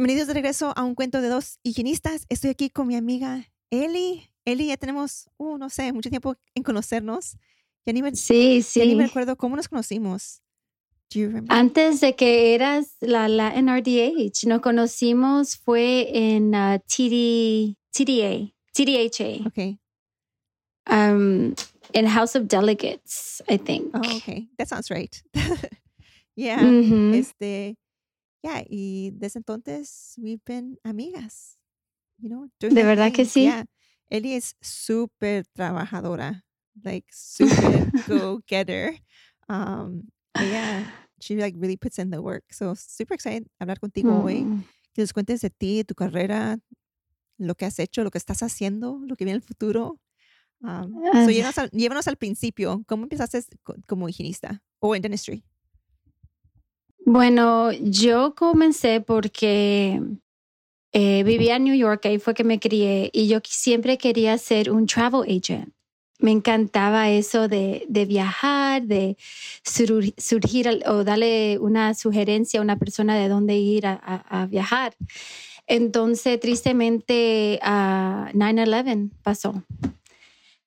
Bienvenidos de regreso a un cuento de dos higienistas. Estoy aquí con mi amiga Eli. Eli, ya tenemos, uh, no sé, mucho tiempo en conocernos. Ya ni me, sí, sí. Ya ni me acuerdo cómo nos conocimos. Antes de que eras la Latin RDH, nos conocimos fue en uh, TD, TDA, TDHA. Okay. Um, in House of Delegates, I think. Oh, okay. That sounds right. yeah. Este, yeah, y desde entonces we've been amigas. You know, de verdad que sí. Yeah. Eli es súper trabajadora, like super go-getter. Um, ella, she like really puts in the work. So super excited hablar contigo mm. hoy. Que nos cuentes de ti, tu carrera, lo que has hecho, lo que estás haciendo, lo que viene en el futuro. Um, so llévanos, al, llévanos al principio. ¿Cómo empezaste como higienista o en dentistry? Bueno, yo comencé porque eh, vivía en New York, ahí fue que me crié y yo siempre quería ser un travel agent. Me encantaba eso de, de viajar, de surgir o darle una sugerencia a una persona de dónde ir a, viajar. Entonces, tristemente, uh, 9-11 pasó.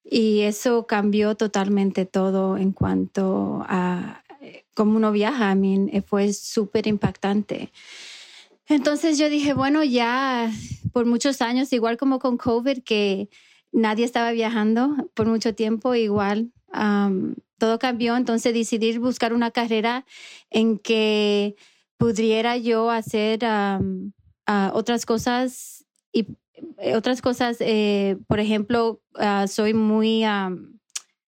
Y eso cambió totalmente todo en cuanto a como uno viaja, a mí fue súper impactante. Entonces yo dije, bueno, ya por muchos años, igual como con COVID, que nadie estaba viajando por mucho tiempo, igual todo cambió, entonces decidí buscar una carrera en que pudiera yo hacer otras cosas y eh, otras cosas, eh, por ejemplo, ah, soy muy,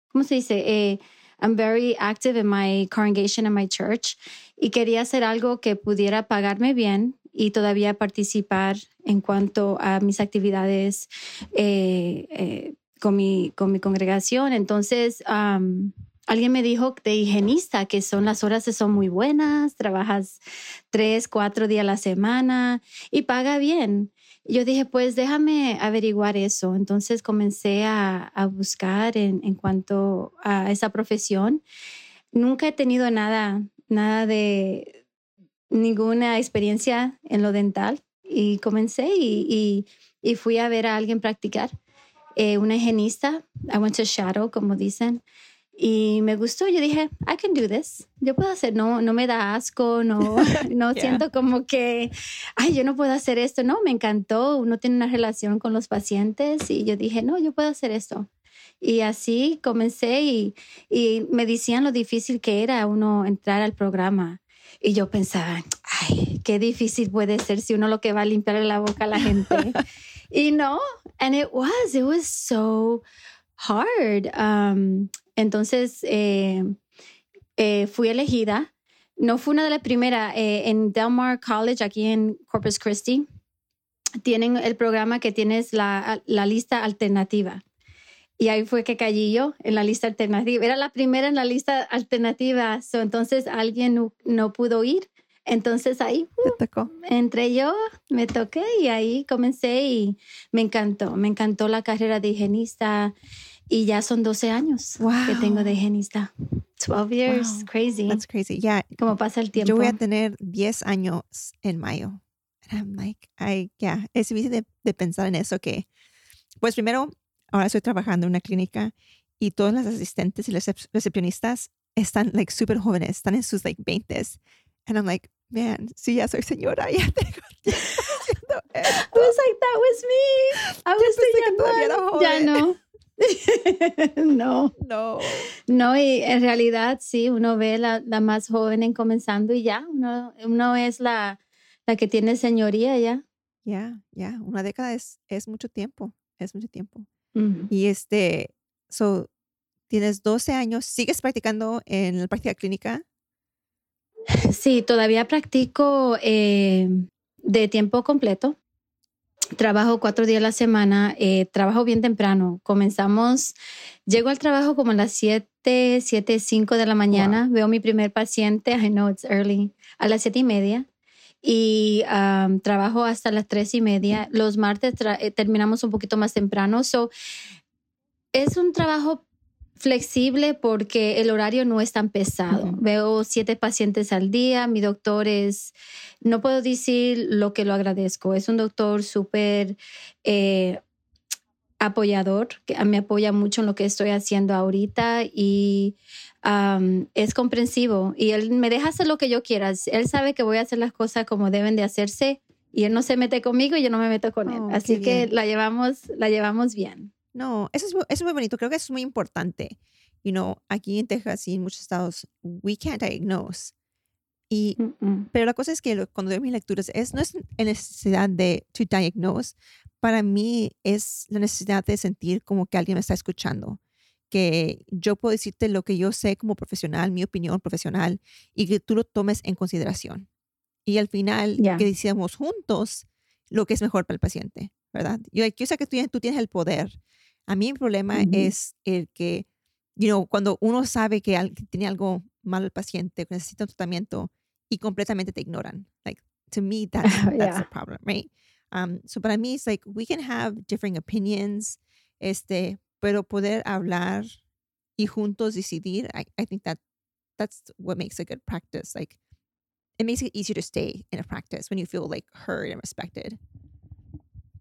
¿cómo se dice? Eh, I'm very active in my congregation and my church y quería hacer algo que pudiera pagarme bien y todavía participar en cuanto a mis actividades eh, eh, con, mi, con mi congregación. Entonces, alguien me dijo de higienista que son las horas son muy buenas, trabajas tres, cuatro días a la semana y paga bien. Yo dije, pues déjame averiguar eso. Entonces comencé a, buscar en, en, cuanto a esa profesión. Nunca he tenido nada, nada de ninguna experiencia en lo dental y comencé y, y, fui a ver a alguien practicar. Eh, una higienista, I went to shadow, como dicen, y me gustó. Yo dije, I can do this. Yo puedo hacer, no, no me da asco, no, no siento como que, ay, yo no puedo hacer esto. No, me encantó. Uno tiene una relación con los pacientes y yo dije, no, yo puedo hacer esto. Y así comencé y, y me decían lo difícil que era uno entrar al programa. Y yo pensaba, ay, qué difícil puede ser si uno lo que va a limpiar la boca a la gente. y no, and it was, it was so hard. Um, entonces, eh, eh, fui elegida. No fue una de las primeras. Eh, en Del Mar College, aquí en Corpus Christi, tienen el programa que tienes la, la lista alternativa. Y ahí fue que caí yo en la lista alternativa. Era la primera en la lista alternativa. entonces alguien no, pudo ir. Entonces ahí tocó. entré yo, me toqué y ahí comencé y me encantó. Me encantó la carrera de higienista. Y ya son 12 años que tengo de higienista. 12 years, crazy. That's crazy. Yeah. ¿Cómo pasa el tiempo? Yo voy a tener 10 años en mayo. And I'm like, I, yeah, es difícil de, de, pensar en eso que, pues primero, ahora estoy trabajando en una clínica y todas las asistentes y los recepcionistas están like súper jóvenes, están en sus like 20s. And I'm like, man, sí, ya soy señora, ya tengo I was like, that was me. I was the Ya no. no. No. No, y en realidad sí, uno ve la, la más joven en comenzando y ya, uno, uno es la, la que tiene señoría ya. Ya, ya, una década es, es mucho tiempo, es mucho tiempo. Y este, so, tienes 12 años, ¿sigues practicando en la práctica clínica? Sí, todavía practico eh, de tiempo completo. Trabajo cuatro días a la semana, eh, trabajo bien temprano. Comenzamos, llego al trabajo como a las 7, 7, 5 de la mañana. Veo mi primer paciente, I know it's early, a las 7 y media. Y trabajo hasta las 3 y media. Los martes eh, terminamos un poquito más temprano. So, es un trabajo flexible porque el horario no es tan pesado. Veo siete pacientes al día. Mi doctor es, no puedo decir lo que lo agradezco. Es un doctor súper eh, apoyador, que me apoya mucho en lo que estoy haciendo ahorita y es comprensivo. Y él me deja hacer lo que yo quiera. Él sabe que voy a hacer las cosas como deben de hacerse y él no se mete conmigo y yo no me meto con él. Oh, Así que la llevamos, la llevamos bien. No, eso es, es muy bonito. Creo que es muy importante. You know, aquí en Texas y en muchos estados, we can't diagnose. Y, pero la cosa es que cuando veo mis lecturas, es, no es la necesidad de to diagnose. Para mí es la necesidad de sentir como que alguien me está escuchando. Que yo puedo decirte lo que yo sé como profesional, mi opinión profesional, y que tú lo tomes en consideración. Y al final, que decíamos juntos lo que es mejor para el paciente, ¿verdad? Yo, yo sé que tú, tú tienes el poder a mí el problema es el que, you know, cuando uno sabe que, tiene algo malo el paciente, que necesita un tratamiento y completamente te ignoran. Like, to me, that's, that's the problem, right? Um, so para mí, it's like, we can have different opinions, este, pero poder hablar y juntos decidir, I, I think that that's what makes a good practice. Like, it makes it easier to stay in a practice when you feel like heard and respected.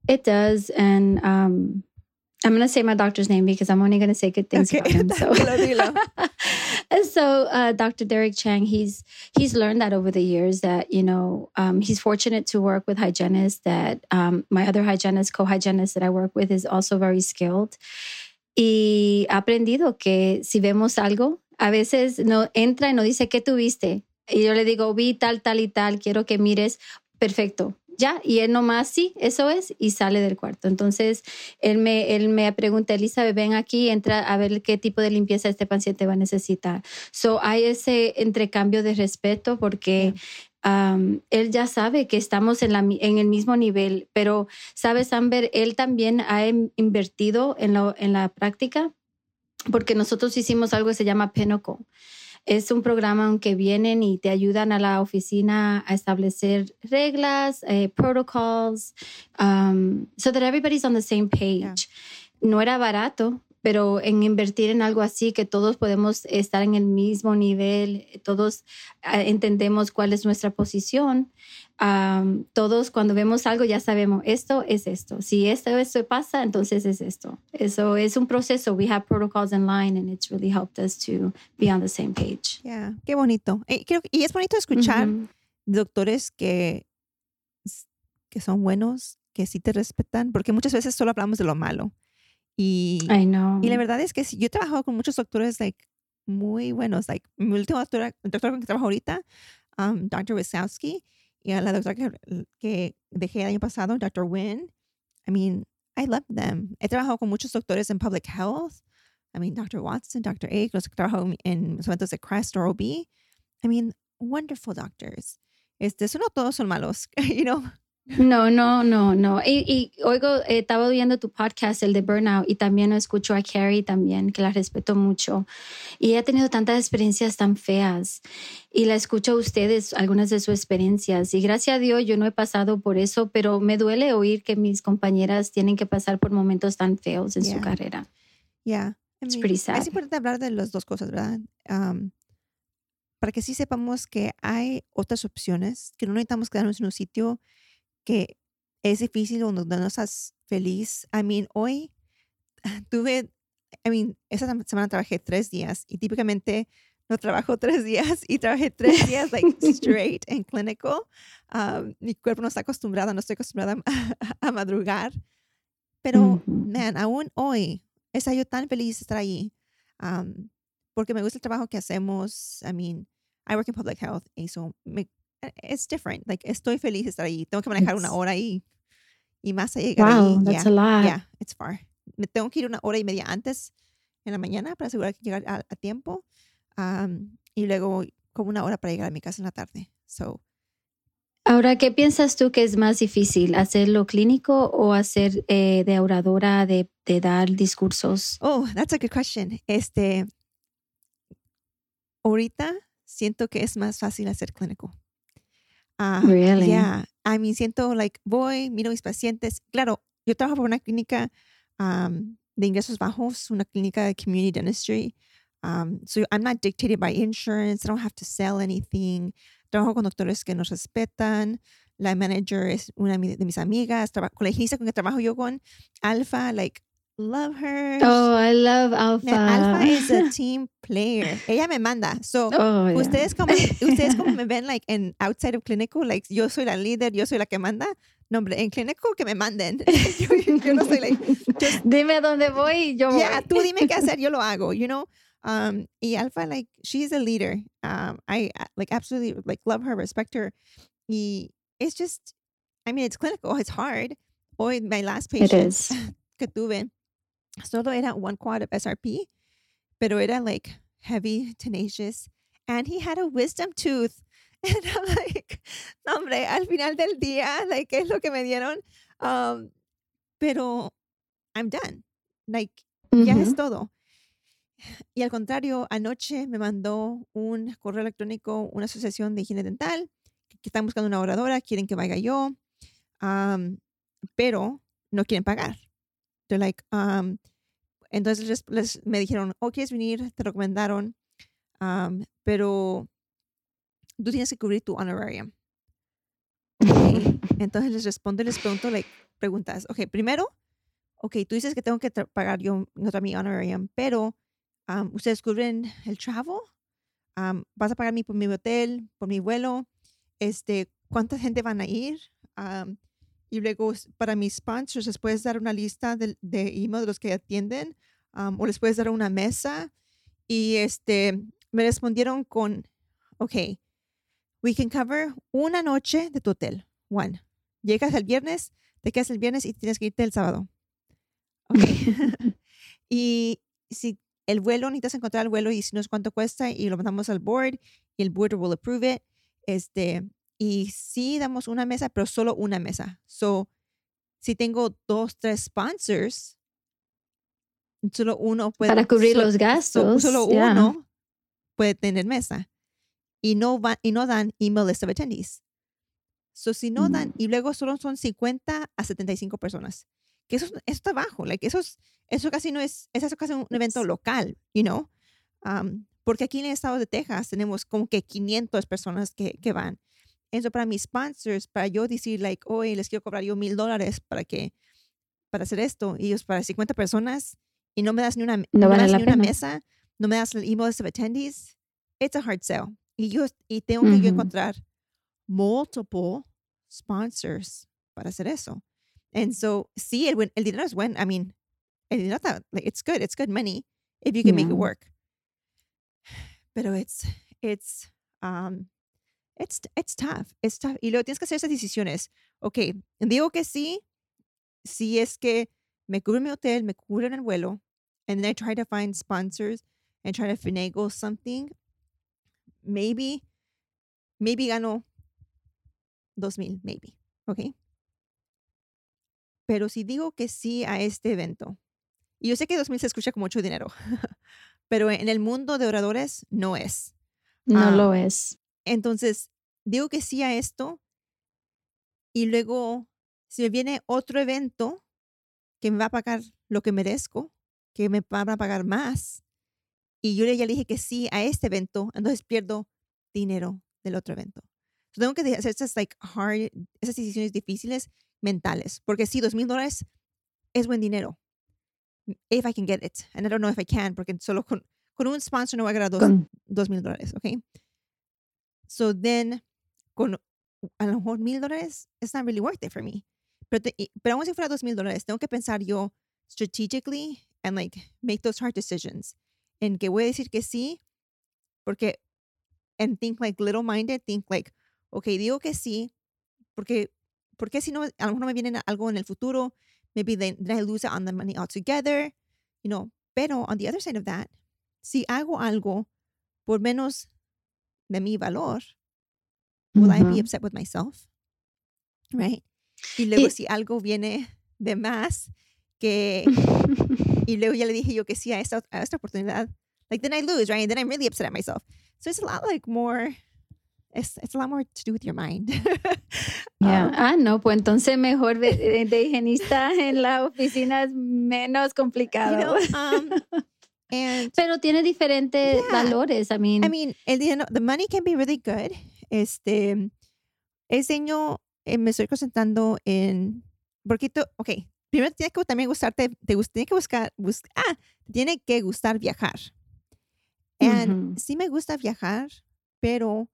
It does. And um, I'm going to say my doctor's name because I'm only going to say good things okay. about him. So, so uh, Dr. Derek Chang, he's he's learned that over the years that you know um, he's fortunate to work with hygienists. That um, my other hygienist, co-hygienist that I work with, is also very skilled. Y ha aprendido que si vemos algo, a veces no entra y no dice qué tuviste. Y yo le digo, vi tal, tal y tal, quiero que mires. Perfecto ya, y él nomás, sí, eso es, y sale del cuarto. Entonces, él me, él me pregunta, Elizabeth, ven aquí, entra a ver qué tipo de limpieza este paciente va a necesitar. So, hay ese entrecambio de respeto porque él ya sabe que estamos en, la, en el mismo nivel, pero, ¿sabes, Amber? Él también ha invertido en, lo, en la práctica porque nosotros hicimos algo que se llama Pinnacle. Es un programa en que vienen y te ayudan a la oficina a establecer reglas, eh, protocols, um, so that everybody's on the same page. No era barato, pero en invertir en algo así que todos podemos estar en el mismo nivel, todos eh, entendemos cuál es nuestra posición, todos cuando vemos algo ya sabemos, esto es esto, si esto, esto pasa, entonces es esto. Eso es un proceso. We have protocols in line and it's really helped us to be on the same page. Yeah, qué bonito. Y, y es bonito escuchar doctores que, que son buenos, que sí te respetan, porque muchas veces solo hablamos de lo malo y, I know. y la verdad es que yo he trabajado con muchos doctores like, muy buenos. Like, mi último doctor, el doctor con que trabajo ahorita, um, Dr. Wisowski, y a la doctora que, que dejé el año pasado, Dr. Wynn. I mean, I love them. He trabajado con muchos doctores en public health. I mean, Dr. Watson, Dr. A, los que trabajan en momentos de CREST or OB. I mean, wonderful doctors. Este, eso no todos son malos, you know. No, no, no, no. Y, oigo, eh, estaba viendo tu podcast, el de Burnout, y también escucho a Carrie también, que la respeto mucho. Y ha tenido tantas experiencias tan feas. Y la escucho a ustedes, algunas de sus experiencias. Y gracias a Dios yo no he pasado por eso, pero me duele oír que mis compañeras tienen que pasar por momentos tan feos en su carrera. Ya. Es importante hablar de las dos cosas, ¿verdad? para que sí sepamos que hay otras opciones, que no necesitamos quedarnos en un sitio que es difícil cuando no estás feliz. I mean, hoy tuve, I mean, esa semana trabajé tres días y típicamente no trabajo tres días y trabajé tres días like straight en clinical. Um, mi cuerpo no está acostumbrado, no estoy acostumbrada a, madrugar. Pero, man, aún hoy, está yo tan feliz de estar ahí um, porque me gusta el trabajo que hacemos. I mean, I work in public health y eso me it's different. Like, estoy feliz de estar ahí. Tengo que manejar una hora y, y más a llegar wow, that's a lot. Yeah, it's far. Me tengo que ir una hora y media antes en la mañana para asegurar que llegar a, tiempo. Um, y luego como una hora para llegar a mi casa en la tarde. So, Ahora, ¿qué piensas tú que es más difícil, hacerlo clínico o hacer eh, de oradora, de, de, dar discursos? Oh, that's a good question. Este, ahorita siento que es más fácil hacer clínico. Uh, really? Yeah. I mean, siento like voy, miro mis pacientes. Claro, yo trabajo por una clínica um, de ingresos bajos, una clínica de community dentistry. Um, so I'm not dictated by insurance. I don't have to sell anything. Trabajo con doctores que nos respetan. La manager es una de mis amigas. Traba con la con que trabajo yo con Alfa, like, love her. Oh, I love Alfa. Alfa is a team player. Ella me manda. So, oh, yeah. ustedes como ustedes como me ven like en outside of clinical, like yo soy la líder, yo soy la que manda. No, hombre, en clínico que me manden. yo, yo, no soy like just, dime dónde voy y yo Yeah, voy. tú dime qué hacer, yo lo hago, you know? Um, y Alfa, like, she's a leader. Um, I like absolutely like love her, respect her. Y it's just, I mean, it's clinical, it's hard. Hoy, my last patient It is. que tuve, solo era one quad of SRP, pero era like heavy, tenacious, and he had a wisdom tooth. And I'm like, no, hombre, al final del día, like, ¿qué es lo que me dieron? Um, pero I'm done. Like, ya es todo. Y al contrario, anoche me mandó un correo electrónico, una asociación de higiene dental, que, que están buscando una oradora, quieren que vaya yo, um, pero no quieren pagar. They're like, um, entonces les, les, me dijeron, oh, ¿quieres venir? Te recomendaron, um, pero tú tienes que cubrir tu honorarium. Okay. Entonces les respondo y les pregunto, like, preguntas. Ok, primero, ok, tú dices que tengo que pagar yo otra mi honorarium, pero um, ustedes cubren el travel, um, vas a pagar mi, por mi hotel, por mi vuelo, este, cuánta gente van a ir, um, y luego para mis sponsors les puedes dar una lista de, de email de los que atienden, o les puedes dar una mesa, y este, me respondieron con, ok, we can cover una noche de tu hotel, one. Llegas el viernes, te quedas el viernes y tienes que irte el sábado. Okay. y si el vuelo, necesitas encontrar el vuelo y si no es cuánto cuesta y lo mandamos al board y el board will approve it. Este, y sí damos una mesa, pero solo una mesa. So, si tengo dos, tres sponsors, solo uno puede. Para cubrir solo, los gastos. So, solo yeah. uno puede tener mesa. Y no, va, y no dan email list of attendees. So, si no dan, Mm. y luego solo son 50 a 75 personas que eso, eso está bajo, like, eso, es, eso casi no es, es eso casi un evento local, you know, um, porque aquí en el estado de Texas tenemos como que 500 personas que, que van. Eso para mis sponsors, para yo decir, like, hoy les quiero cobrar yo mil dólares para que, para hacer esto, y ellos para 50 personas, y no me das ni una, No no me vale das la ni una mesa, no me das el email of attendees, it's a hard sell. Y yo, y tengo que yo Ujú. encontrar multiple sponsors para hacer eso. And so, sí, el, el dinero es bueno. I mean, el dinero está, like, it's good. It's good money if you can make it Yeah. work. Pero it's, it's, um, it's, it's tough. It's tough. Y luego tienes que hacer esas decisiones. Ok, digo que sí, si es que me cubren mi hotel, me cubren el vuelo, and then I try to find sponsors and try to finagle something, maybe, maybe gano dos mil, maybe. Ok. Pero si digo que sí a este evento, y yo sé que 2000 se escucha con mucho dinero, pero en el mundo de oradores no es. No Ah, lo es. Entonces, digo que sí a esto, y luego, si me viene otro evento que me va a pagar lo que merezco, que me van a pagar más, y yo ya le dije que sí a este evento, entonces pierdo dinero del otro evento. So, tengo que hacer esas, like, hard, esas decisiones difíciles mentales, porque sí, dos mil dólares es buen dinero. If I can get it. And I don't know if I can, porque solo con, con un sponsor no voy a ganar dos mil dólares, ¿ok? So then, con a lo mejor mil dólares, it's not really worth it for me. Pero, te- pero aún si fuera dos mil dólares, tengo que pensar yo strategically and like make those hard decisions. En que voy a decir que sí, porque, and think like little minded, think like, okay, digo que sí, porque, porque si no, a lo mejor no me viene algo en el futuro, maybe then, then I lose out on the money altogether, you know. Pero on the other side of that, si hago algo por menos de mi valor, will I be upset with myself? right? Y luego si algo viene de más que y luego ya le dije yo que sí a esta, a esta oportunidad, like then I lose, right? And then I'm really upset at myself. So it's a lot like more it's, it's a lot more to do with your mind. yeah. um, ah, no, pues entonces mejor de, de, higienista en la oficina es menos complicado. You know, um, and Pero tiene diferentes Yeah. valores. I mean, I mean, el dinero, the money can be really good. Este, ese año eh, me estoy concentrando en, porque tú, ok, primero tiene que también gustarte, te tiene que buscar, bus- ah, tiene que gustar viajar. And sí me gusta viajar, pero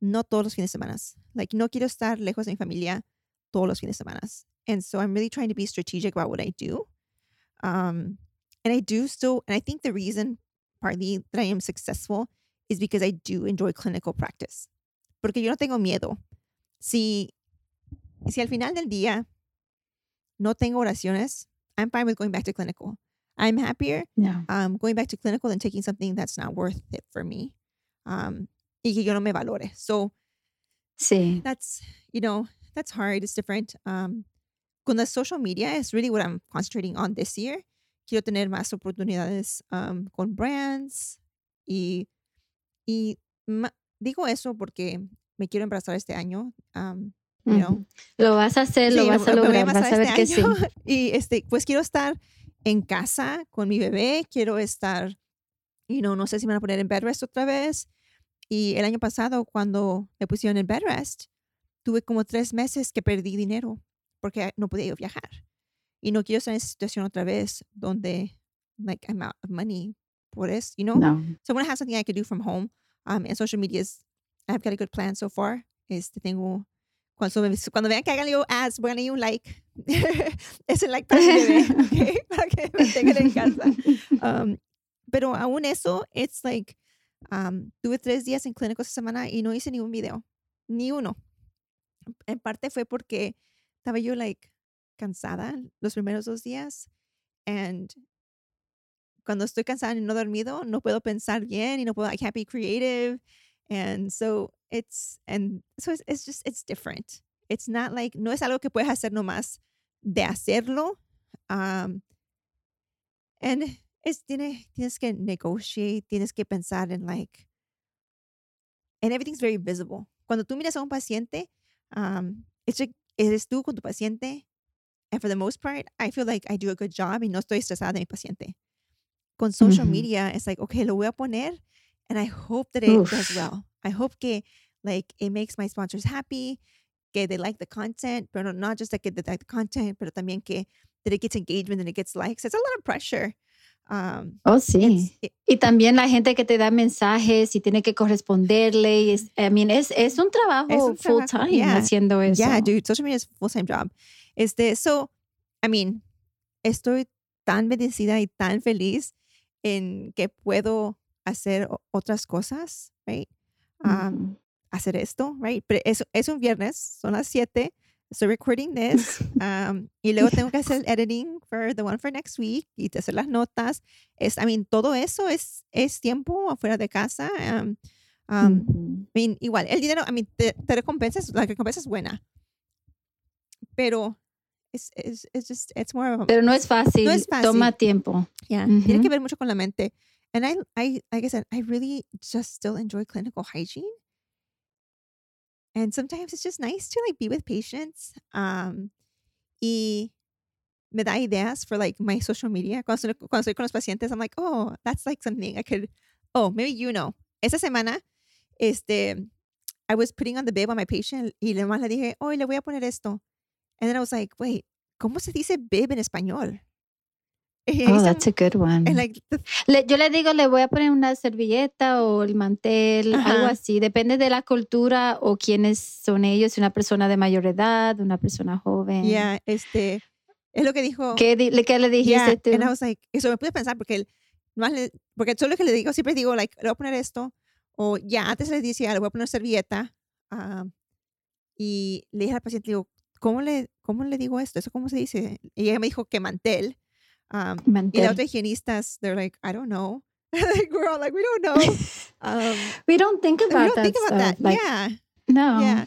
no todos los fines de semana. Like, no quiero estar lejos de mi familia todos los fines de semana. And so I'm really trying to be strategic about what I do. Um, and I do still, and I think the reason partly that I am successful is because I do enjoy clinical practice. Porque yo no tengo miedo. Si, si al final del día no tengo oraciones, I'm fine with going back to clinical. I'm happier yeah. um, going back to clinical and taking something that's not worth it for me. Um, y que yo no me valore. So sí. that's, you know, that's hard. It's different. Um, con the social media is really what I'm concentrating on this year. Quiero tener más oportunidades um, con brands y, y digo eso porque me quiero embarazar este año. Um, you know. Lo vas a hacer, lo Sí, vas a lograr, vas a embarazar ver que este sí. año. Y este, pues quiero estar en casa con mi bebé, quiero estar, you know, no sé si me van a poner en bed rest otra vez. Y el año pasado, cuando me pusieron en bed rest, tuve como tres meses que perdí dinero porque no podía yo viajar. Y no quiero estar en esa situación otra vez donde, like, I'm out of money por eso, you know? No. So I want to have something I could do from home. Um, and social media is, I've got a good plan so far. Este, tengo, cuando, me- cuando vean que hagan yo ads, pónganle un like. es el like para mi bebé, ¿ok? Para que me tengan en casa. Um, pero aún eso, it's like, um, tuve tres días en clínico esta semana y no hice ningún video. Ni uno. En parte fue porque estaba yo, like, cansada los primeros dos días. And cuando estoy cansada y no dormido, no puedo pensar bien y no puedo, I can't be creative. And so it's, and so it's, it's just, it's different. It's not like, no es algo que puedes hacer nomás de hacerlo. Um, and es, tiene, tienes que negotiate, tienes que pensar en like, and everything's very visible. Cuando tú miras a un paciente, um, it's like, eres tú con tu paciente. And for the most part, I feel like I do a good job y no estoy estresada de mi paciente. Con social Ujú. media, it's like, okay, lo voy a poner and I hope that it does well. I hope que like it makes my sponsors happy, que they like the content, but not just that they like the content, pero también que that it gets engagement and it gets likes. It's a lot of pressure. Um, Oh, sí. it- Y también la gente que te da mensajes y tiene que corresponderle. Y es, I mean, es, es un trabajo Es un full trabajo, time yeah. haciendo eso. Yeah, dude, social media is a full time job. Este, so, I mean, estoy tan bendecida y tan feliz en que puedo hacer otras cosas, right? Um, Ujú. hacer esto, right? Pero es, es un viernes, son las 7. Estoy recording this. um, y luego tengo que hacer el editing for the one for next week y hacer las notas. Es, I mean, todo eso es, es tiempo afuera de casa. Um, um, Ujú. I mean, igual, el dinero, I mean, te, te recompensas, la recompensa es buena. Pero es, es, it's just, it's more of a, Pero no es fácil. es fácil. Toma tiempo. yeah, tiene que ver mucho con la mente. And I, I, like I said, I really just still enjoy clinical hygiene. And sometimes it's just nice to like be with patients. Um, y me da ideas for like my social media. Cuando cuando estoy con los pacientes, I'm like, oh, that's like something I could, oh, maybe you know. Esa semana, este, I was putting on the bib on my patient y le más le dije, oh, le voy a poner esto. And then I was like, wait, ¿cómo se dice bib en español? Oh, that's a good one. like the Le- yo le digo, le voy a poner una servilleta o el mantel, algo Ajá. así. Depende de la cultura o quiénes son ellos, una persona de mayor edad, una persona joven. Yeah, este, es lo que dijo. ¿Qué, di- le- qué le dijiste Yeah, tú? and I was like, eso me pude pensar porque él, más le, porque solo que le digo, siempre digo, like, le voy a poner esto, o ya antes le decía, le voy a poner servilleta, ah, y le dije al paciente, digo, ¿cómo le, cómo le digo esto? ¿Eso cómo se dice? Y ella me dijo que mantel. um, y la otra higienistas, they're like, I don't know. like, we're all like, we don't know. Um, We don't think about we don't that think about stuff. that. Like, yeah, no, yeah.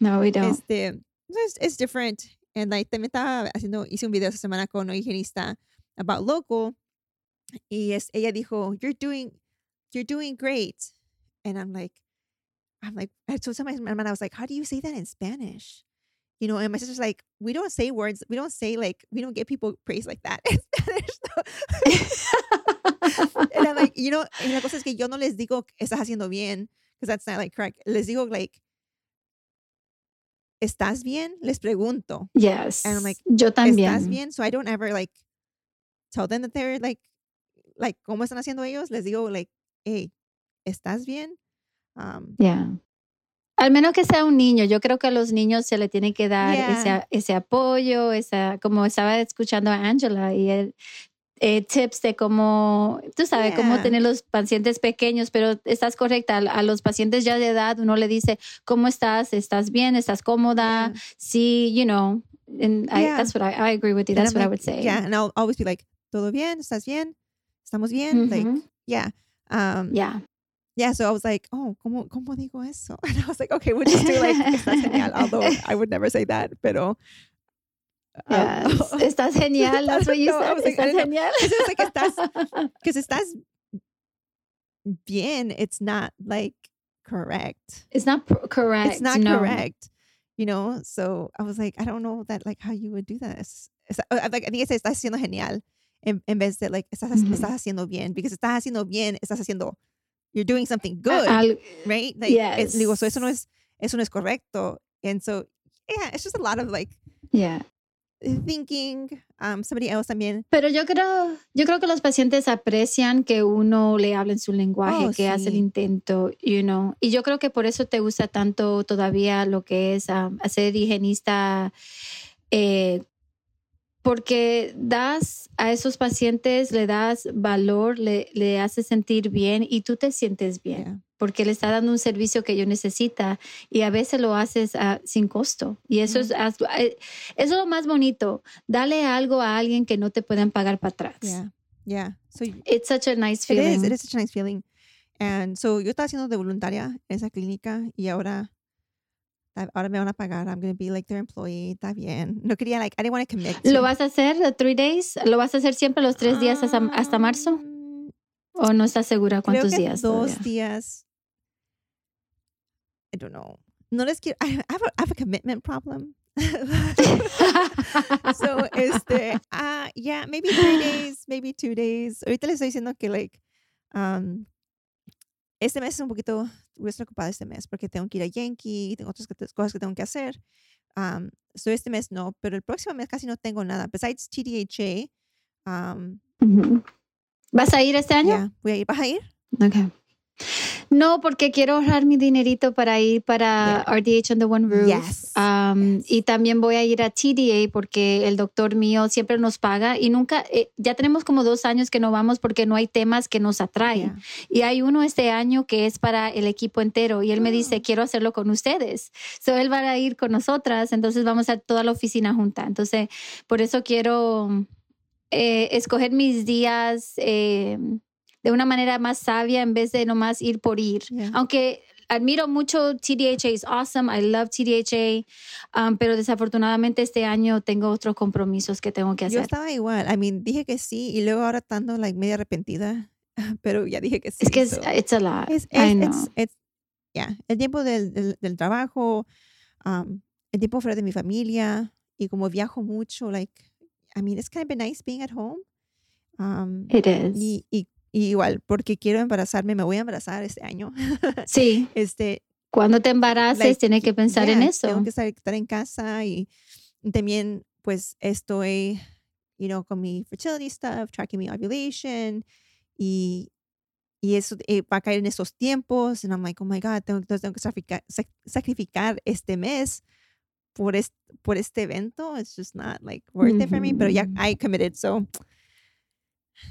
no, we don't. Este, it's, it's different. And like también estaba haciendo, hice un video esta semana con una higienista about local. Y es, ella dijo, you're doing, you're doing great. And I'm like, I'm like, I told my hermana, I was like, how do you say that in Spanish? You know, and my sister's like, we don't say words, we don't say like, we don't get people praise like that in Spanish. and I'm like, you know, y la cosa es que yo no les digo, estás haciendo bien, because that's not like correct. Les digo like, ¿estás bien? Les pregunto. Yes. And I'm like, yo también. ¿estás bien? So I don't ever like tell them that they're like, like, ¿cómo están haciendo ellos? Les digo like, hey, ¿estás bien? Um, yeah. Al menos que sea un niño, yo creo que a los niños se le tiene que dar Yeah. ese, ese apoyo, esa, como estaba escuchando a Angela y él, eh, tips de cómo, tú sabes, cómo tener los pacientes pequeños, pero estás correcta, a, a los pacientes ya de edad uno le dice, ¿cómo estás? ¿Estás bien? ¿Estás cómoda? yeah. Sí, you know, and I, that's what I, I agree with you. That's what I like, would say. Yeah, and I'll always be like, ¿todo bien? ¿Estás bien? ¿Estamos bien? Like, Mhm. yeah. Um, Yeah. Yeah, so I was like, oh, ¿cómo, ¿cómo digo eso? And I was like, okay, we'll just do like, estás genial, although I would never say that, pero. um, Yes. Estás genial. That's what you No, I said. was like, Estás genial. It's like, estás, because estás bien, it's not like correct. It's not pr- correct. It's not no. correct, you know? So I was like, I don't know that, like, how you would do this. It's, uh, like, I think it says, estás haciendo genial en, en vez de, like, estás, Ujú. estás haciendo bien, because estás haciendo bien, estás haciendo, you're doing something good, right? Like, es, digo, so eso no Yes. es, eso no es correcto. And so, yeah, it's just a lot of, like, yeah. thinking. Um, somebody else también. Pero yo creo, yo creo que los pacientes aprecian que uno le hable en su lenguaje, Oh, que hace el sí. intento, you know. Y yo creo que por eso te gusta tanto todavía lo que es um, hacer higienista, eh, porque das a esos pacientes, le das valor, le, le haces sentir bien y tú te sientes bien. Yeah. porque le está dando un servicio que ellos necesita y a veces lo haces ah, sin costo. Y eso, es, eh, eso es lo más bonito. Dale algo a alguien que no te puedan pagar para atrás. Yeah. Yeah. So It's such a nice it feeling. is. It is such a nice feeling. And so yo estaba haciendo de voluntaria en esa clínica y ahora ah, ahora me van a pagar. I'm going to be like their employee. Está bien. No quería like I didn't want to commit. ¿Lo to- vas a hacer the three days? ¿Lo vas a hacer siempre los tres días hasta, hasta marzo? Um, ¿O no estás segura Creo cuántos que días? dos todavía? días. I don't know. No les quiero. I have a, I have a commitment problem. so este ah yeah maybe three days maybe two days ahorita les estoy diciendo que like um este mes es un poquito voy a estar ocupada este mes porque tengo que ir a Yankee y tengo otras cosas que tengo que hacer um so este mes no pero el próximo mes casi no tengo nada besides TDHA um Ujú. ¿Vas a ir este año? yeah voy a ir ¿vas a ir? Okay. No, porque quiero ahorrar mi dinerito para ir para RDH on the One Roof. Yes, Um, yes. Y también voy a ir a TDA porque el doctor mío siempre nos paga y nunca, eh, ya tenemos como dos años que no vamos porque no hay temas que nos atraen. Yeah. Y hay uno este año que es para el equipo entero y él me dice, Ah. quiero hacerlo con ustedes. So él va a ir con nosotras, entonces vamos a toda la oficina junta. Entonces, por eso quiero eh, escoger mis días eh, de una manera más sabia en vez de nomás ir por ir. Yeah. Aunque admiro mucho TDHA, es awesome, I love TDHA, um, pero desafortunadamente este año tengo otros compromisos que tengo que Yo hacer. estaba igual. I mean, dije que sí y luego ahora estando like media arrepentida, pero ya dije que sí. Es que es, so- it's a lot. es, I es, know. it's- it's- yeah, el tiempo del, del, del trabajo, um, el tiempo fuera de mi familia y como viajo mucho, like, I mean, it's kind of been nice being at home. Um, It is. y, y, y igual, porque quiero embarazarme, me voy a embarazar este año. Sí, este, cuando te embaraces like, tienes que pensar en yeah, eso. Tengo que estar, en casa y, también pues estoy, you know, con mi fertility stuff, tracking mi ovulation y, y eso eh, va a caer en esos tiempos. And I'm like, oh my God, tengo, entonces tengo que sacrificar, sac- sacrificar este mes por, es- por este evento. It's just not like worth it for me, pero ya. I committed, so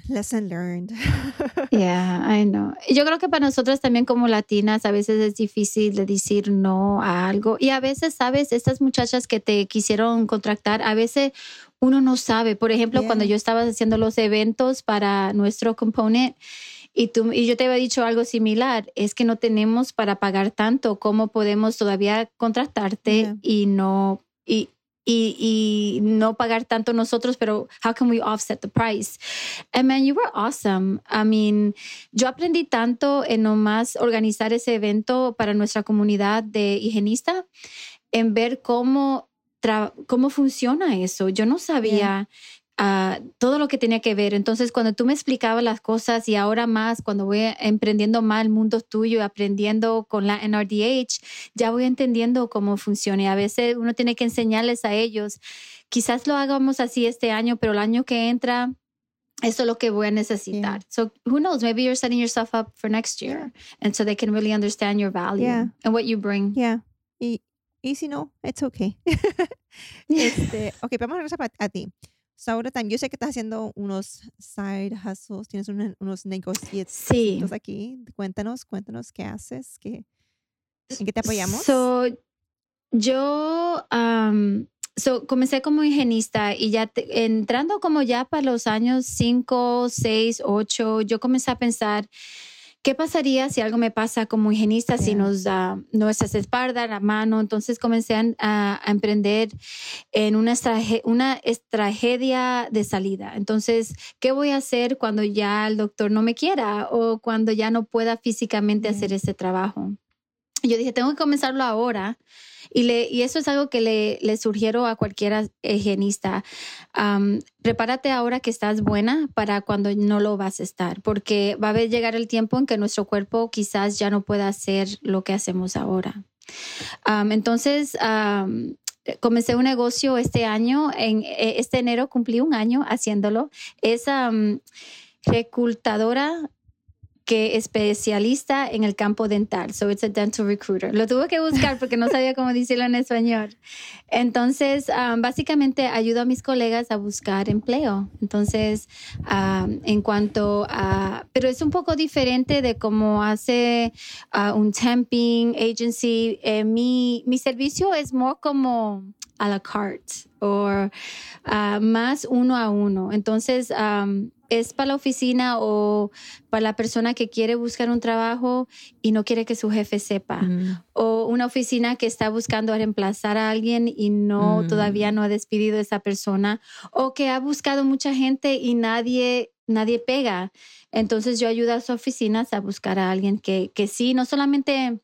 lesson learned. Yeah, I know. Yo creo que para nosotras también como latinas a veces es difícil de decir no a algo. Y a veces, sabes, estas muchachas que te quisieron contratar, a veces uno no sabe. Por ejemplo, cuando yo estaba haciendo los eventos para nuestro component y, tú, y yo te había dicho algo similar, es que no tenemos para pagar tanto. ¿Cómo podemos todavía contratarte Yeah. y no y, y, y, no pagar tanto nosotros, pero how can we offset the price? And man, you were awesome. I mean, yo aprendí tanto en nomás organizar ese evento para nuestra comunidad de higienista, en ver cómo, cómo funciona eso. Yo no sabía. Uh, todo lo que tenía que ver. Entonces, cuando tú me explicabas las cosas y ahora más, cuando voy emprendiendo más el mundo tuyo, aprendiendo con la NRDH, ya voy entendiendo cómo funciona. Y a veces uno tiene que enseñarles a ellos. Quizás lo hagamos así este año, pero el año que entra, eso es lo que voy a necesitar. Yeah. So who knows? Maybe you're setting yourself up for next year, and so they can really understand your value yeah. and what you bring. Yeah. Y, y si no, it's okay. este, ok, vamos a regresar a, a ti. So, ahora también, yo sé que estás haciendo unos side hustles, tienes un, unos negocios sí. aquí. Cuéntanos, cuéntanos qué haces, qué, en qué te apoyamos. So, yo um, so, comencé como higienista y ya te, entrando como ya para los años 5, 6, 8, yo comencé a pensar ¿Qué pasaría si algo me pasa como higienista, yeah. si nos da nuestras espaldas, la mano? Entonces comencé a, a, emprender en una, una tragedia de salida. Entonces, ¿qué voy a hacer cuando ya el doctor no me quiera o cuando ya no pueda físicamente yeah. hacer ese trabajo? Yo dije, tengo que comenzarlo ahora y, le, y eso es algo que le, le sugiero a cualquier higienista. Prepárate ahora que estás buena para cuando no lo vas a estar, porque va a llegar el tiempo en que nuestro cuerpo quizás ya no pueda hacer lo que hacemos ahora. Entonces, um, comencé un negocio este año, en e, este enero cumplí un año haciéndolo. Es um, reclutadora que especialista en el campo dental. So it's a dental recruiter. Lo tuve que buscar porque no sabía cómo decirlo en español. Entonces, um, básicamente ayudo a mis colegas a buscar empleo. Entonces, um, en cuanto a, pero es un poco diferente de cómo hace uh, un temping agency. Eh, mi, mi servicio es more como a la carte o uh, más uno a uno. Entonces, um, es para la oficina o para la persona que quiere buscar un trabajo y no quiere que su jefe sepa. Mm. O una oficina que está buscando reemplazar a alguien y no mm. todavía no ha despedido a esa persona. O que ha buscado mucha gente y nadie, nadie pega. Entonces yo ayudo a las oficinas a buscar a alguien que, que sí, no solamente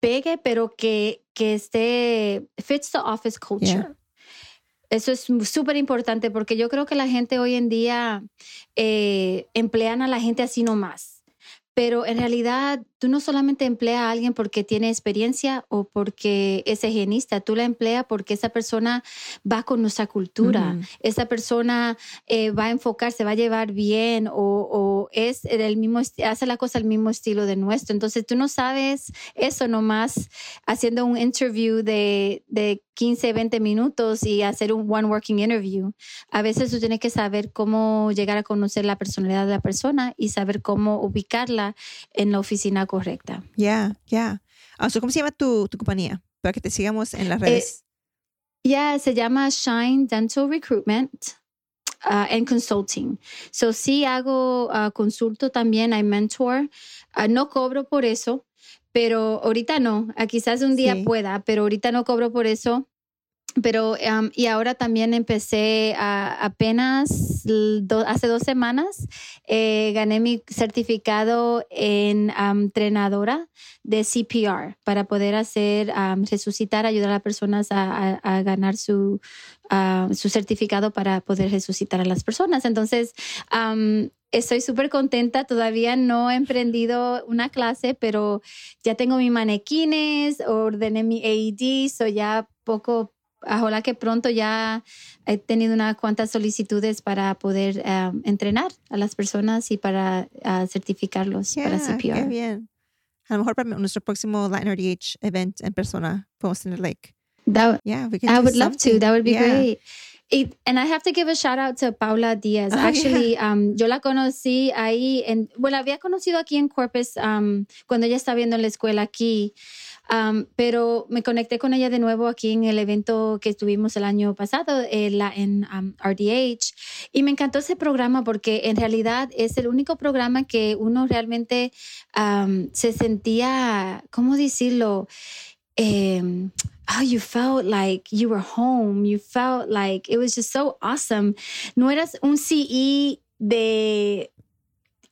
pegue, pero que, que esté, fits the office culture. Yeah. Eso es súper importante porque yo creo que la gente hoy en día eh, emplean a la gente así nomás. Pero en realidad tú no solamente empleas a alguien porque tiene experiencia o porque es higienista, tú la empleas porque esa persona va con nuestra cultura, mm. esa persona eh, va a enfocarse, va a llevar bien o, o es el mismo, hace la cosa al mismo estilo de nuestro. Entonces tú no sabes eso nomás haciendo un interview de, de 15, 20 minutos y hacer un one working interview. A veces tú tienes que saber cómo llegar a conocer la personalidad de la persona y saber cómo ubicarla en la oficina correcta. Ya, yeah, ya. Yeah. ¿Cómo se llama tu, tu, compañía? Para que te sigamos en las redes. Eh, ya, yeah, se llama Shine Dental Recruitment. Uh, and consulting. So sí hago uh, consulto también, I mentor. Uh, no cobro por eso, pero ahorita no. Quizás un día sí. pueda, pero ahorita no cobro por eso pero um, y ahora también empecé apenas hace dos semanas eh, gané mi certificado en um, entrenadora de CPR para poder hacer resucitar ayudar a las personas a ganar su uh, su certificado para poder resucitar a las personas entonces estoy súper contenta. Todavía no he emprendido una clase, pero ya tengo mis manequines, ordené mi AED, so ya poco ojalá que pronto ya he tenido unas cuantas solicitudes para poder um, entrenar a las personas y para uh, certificarlos yeah, para CPR. Qué bien. A lo mejor para nuestro próximo Latin RDH event en persona podemos tener like. That, yeah, we can I would love to. That would be yeah. great. It, and I have to give a shout out to Paula Diaz. Oh, Actually, yeah. um, yo la conocí ahí, en, bueno, había conocido aquí en Corpus um, cuando ella estaba viendo en la escuela aquí. Pero me conecté con ella de nuevo aquí en el evento que tuvimos el año pasado eh, la, en um, RDH y me encantó ese programa porque en realidad es el único programa que uno realmente um, se sentía, ¿cómo decirlo? Eh, oh, you felt like you were home. You felt like it was just so awesome. No eras un CE de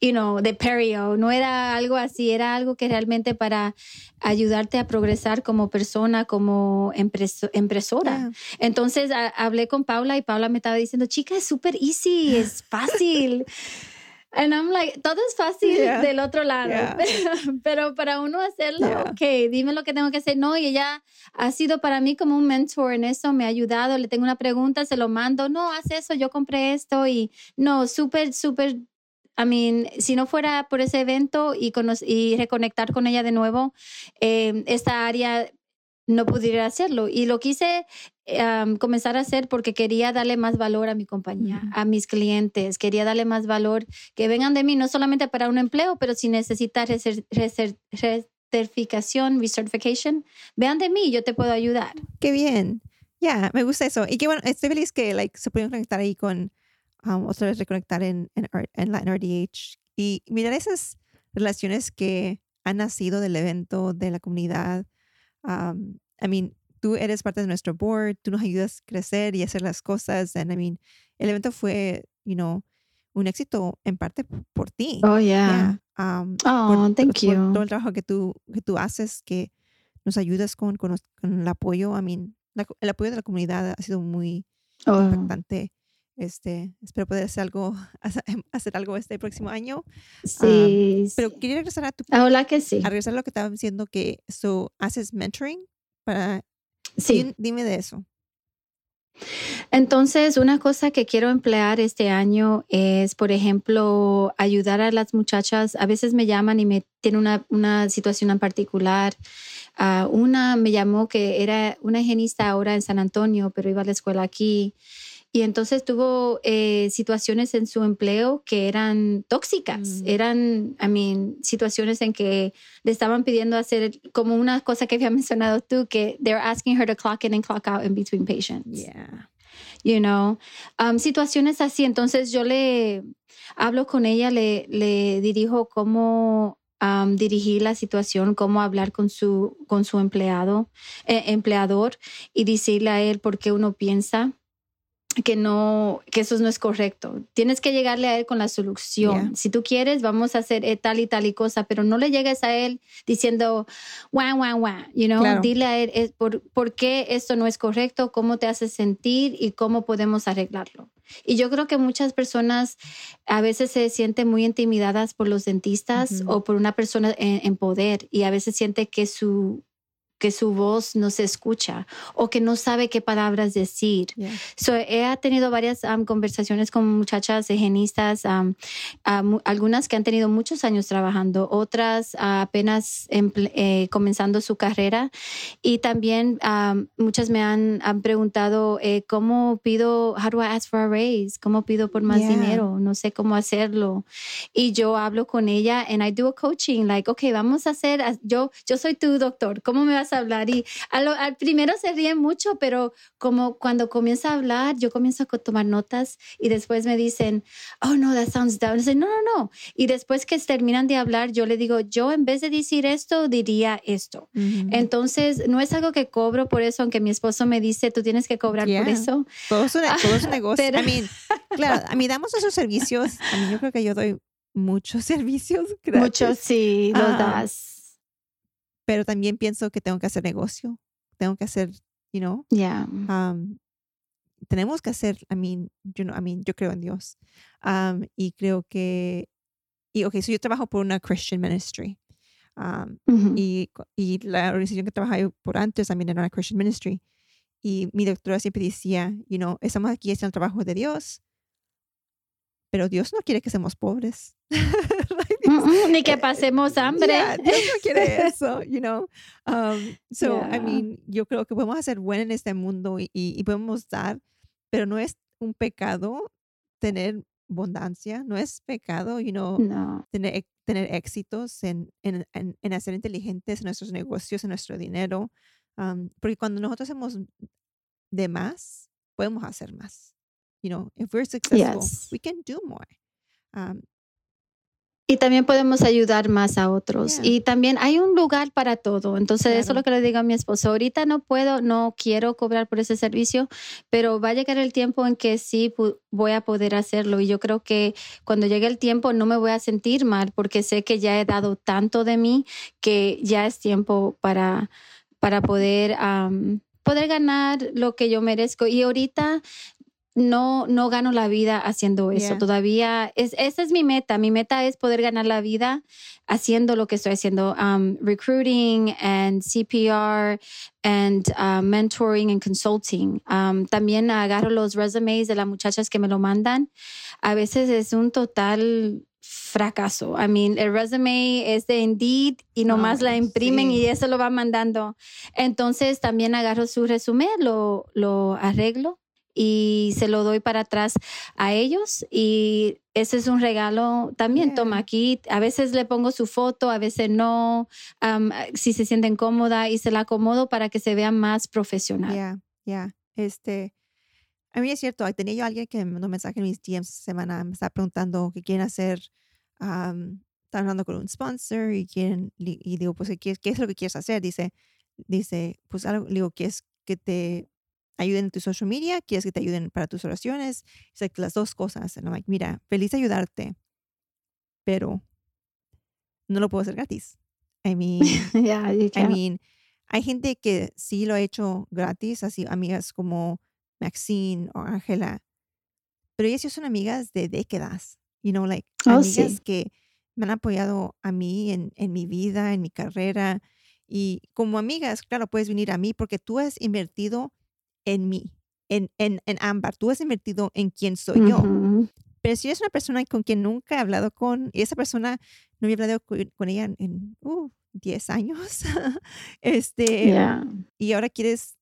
you know, de perio, no era algo así, era algo que realmente para ayudarte a progresar como persona, como empresora. Entonces hablé con Paula y Paula me estaba diciendo, chica, es súper easy, es fácil. And I'm like, todo es fácil del otro lado, pero para uno hacerlo, ok, dime lo que tengo que hacer. No, y ella ha sido para mí como un mentor en eso, me ha ayudado, le tengo una pregunta, se lo mando, no, haz eso, yo compré esto y no, súper, súper I mean, si no fuera por ese evento y, y reconectar con ella de nuevo, eh, esta área no pudiera hacerlo. Y lo quise comenzar a hacer porque quería darle más valor a mi compañía, a mis clientes, quería darle más valor, que vengan de mí, no solamente para un empleo, pero si necesitas recertificación, recertification, vean de mí, yo te puedo ayudar. Qué bien. Ya, me gusta eso. Y qué bueno, estoy feliz que like, se pueden conectar ahí con um, otra vez reconectar en, en, en Latin RDH y mirar esas relaciones que han nacido del evento, de la comunidad. Um, I mean, tú eres parte de nuestro board, tú nos ayudas a crecer y hacer las cosas. And I mean, el evento fue, you know, un éxito en parte por ti. Oh, yeah. Um, oh, thank you. todo el trabajo que tú, que tú haces, que nos ayudas con, con, con el apoyo. I mean, el apoyo de la comunidad ha sido muy oh. impactante. Este, espero poder hacer algo, hacer algo este próximo año. Sí. pero quería regresar a tu. Hola, que sí. A regresar a lo que estaba diciendo que so, haces mentoring para. Sí. Dime de eso. Entonces, una cosa que quiero emplear este año es, por ejemplo, ayudar a las muchachas. A veces me llaman y me tienen una, una situación en particular. Uh, una me llamó que era una higienista ahora en San Antonio, pero iba a la escuela aquí. Y entonces tuvo eh, situaciones en su empleo que eran tóxicas, mm. eran, I mean, situaciones en que le estaban pidiendo hacer como una cosa que había mencionado tú, que they're asking her to clock in and clock out in between patients. Yeah. You know, um, situaciones así. Entonces yo le hablo con ella, le, le dirijo cómo um, dirigir la situación, cómo hablar con su, con su empleado, eh, empleador y decirle a él por qué uno piensa que no, que eso no es correcto. Tienes que llegarle a él con la solución. Si tú quieres, vamos a hacer eh, tal y tal y cosa, pero no le llegues a él diciendo, guau, guau, guau, you know, dile a él eh, por, por qué esto no es correcto, cómo te hace sentir y cómo podemos arreglarlo. Y yo creo que muchas personas a veces se sienten muy intimidadas por los dentistas o por una persona en, en, poder y a veces siente que su que su voz no se escucha o que no sabe qué palabras decir. So, he tenido varias conversaciones con muchachas higienistas, algunas que han tenido muchos años trabajando, otras apenas eh, comenzando su carrera. Y también muchas me han, preguntado eh, cómo pido, how do I ask for a raise? ¿Cómo pido por más dinero? No sé cómo hacerlo. Y yo hablo con ella and I do a coaching, like, ok, vamos a hacer, yo, yo soy tu doctor, ¿cómo me vas a hablar y al, primero se ríe mucho, pero como cuando comienza a hablar, yo comienzo a tomar notas y después me dicen, oh no, that sounds down. no, no, no. Y después que terminan de hablar, yo le digo, yo en vez de decir esto, diría esto. Entonces, no es algo que cobro por eso, aunque mi esposo me dice, tú tienes que cobrar por eso. Todo es un, negocio. a mí, claro, a mí damos esos servicios. A mí yo creo que yo doy muchos servicios. Muchos, sí, los ah. das pero también pienso que tengo que hacer negocio, tengo que hacer, you know, yeah. Um, tenemos que hacer, I mean, you know, I mean, yo creo en Dios um, y creo que, y ok, so yo trabajo por una Christian ministry um, y, y la organización que trabajaba por antes también era una Christian ministry y mi doctora siempre decía, you know, estamos aquí haciendo el trabajo de Dios, pero Dios no quiere que seamos pobres. ni que pasemos hambre. Dios no quiere eso, you know. Um, so, I mean, yo creo que podemos hacer bueno en este mundo y, y, podemos dar, pero no es un pecado tener abundancia, no es pecado, you know, tener, tener éxitos en, en, en, hacer inteligentes nuestros negocios, en nuestro dinero. Um, porque cuando nosotros hacemos de más, podemos hacer más. You know, if we're successful, we can do more. Um, Y también podemos ayudar más a otros. Y también hay un lugar para todo. Entonces, eso es lo que le digo a mi esposo. Ahorita no puedo, no quiero cobrar por ese servicio, pero va a llegar el tiempo en que sí voy a poder hacerlo. Y yo creo que cuando llegue el tiempo no me voy a sentir mal porque sé que ya he dado tanto de mí que ya es tiempo para, para poder... poder ganar lo que yo merezco. Y ahorita no, no gano la vida haciendo eso. Todavía, es, esa es mi meta. Mi meta es poder ganar la vida haciendo lo que estoy haciendo, um, recruiting and CPR and uh, mentoring and consulting. Um, también agarro los resumes de las muchachas que me lo mandan. A veces es un total fracaso. I mean, el resume es de Indeed y nomás la imprimen y eso lo va mandando. Entonces también agarro su resumen, lo, lo arreglo y se lo doy para atrás a ellos y ese es un regalo también. Toma aquí, a veces le pongo su foto, a veces no, si se sienten cómoda y se la acomodo para que se vea más profesional. Ya, ya. Este, a mí es cierto, tenía yo alguien que me mandó un mensaje en mis DMs semana, me está preguntando qué quieren hacer. Um, hablando con un sponsor y quieren, y digo, pues, ¿qué, ¿qué, es lo que quieres hacer? Dice, dice, pues algo, digo, que es que te ayuden en tu social media, quieres que te ayuden para tus oraciones. Es like, las dos cosas. And I'm like, mira, feliz de ayudarte, pero no lo puedo hacer gratis. I mean, yeah, I mean, hay gente que sí lo ha hecho gratis, así amigas como Maxine o Ángela, pero ellas son amigas de décadas, you know, like oh, amigas que me han apoyado a mí en, en mi vida, en mi carrera. Y como amigas, claro, puedes venir a mí porque tú has invertido en mí, en, en, en Ámbar. Tú has invertido en quién soy yo. Pero si es una persona con quien nunca he hablado con, y esa persona no había hablado con, ella en, 10 uh, años, este, y ahora quieres,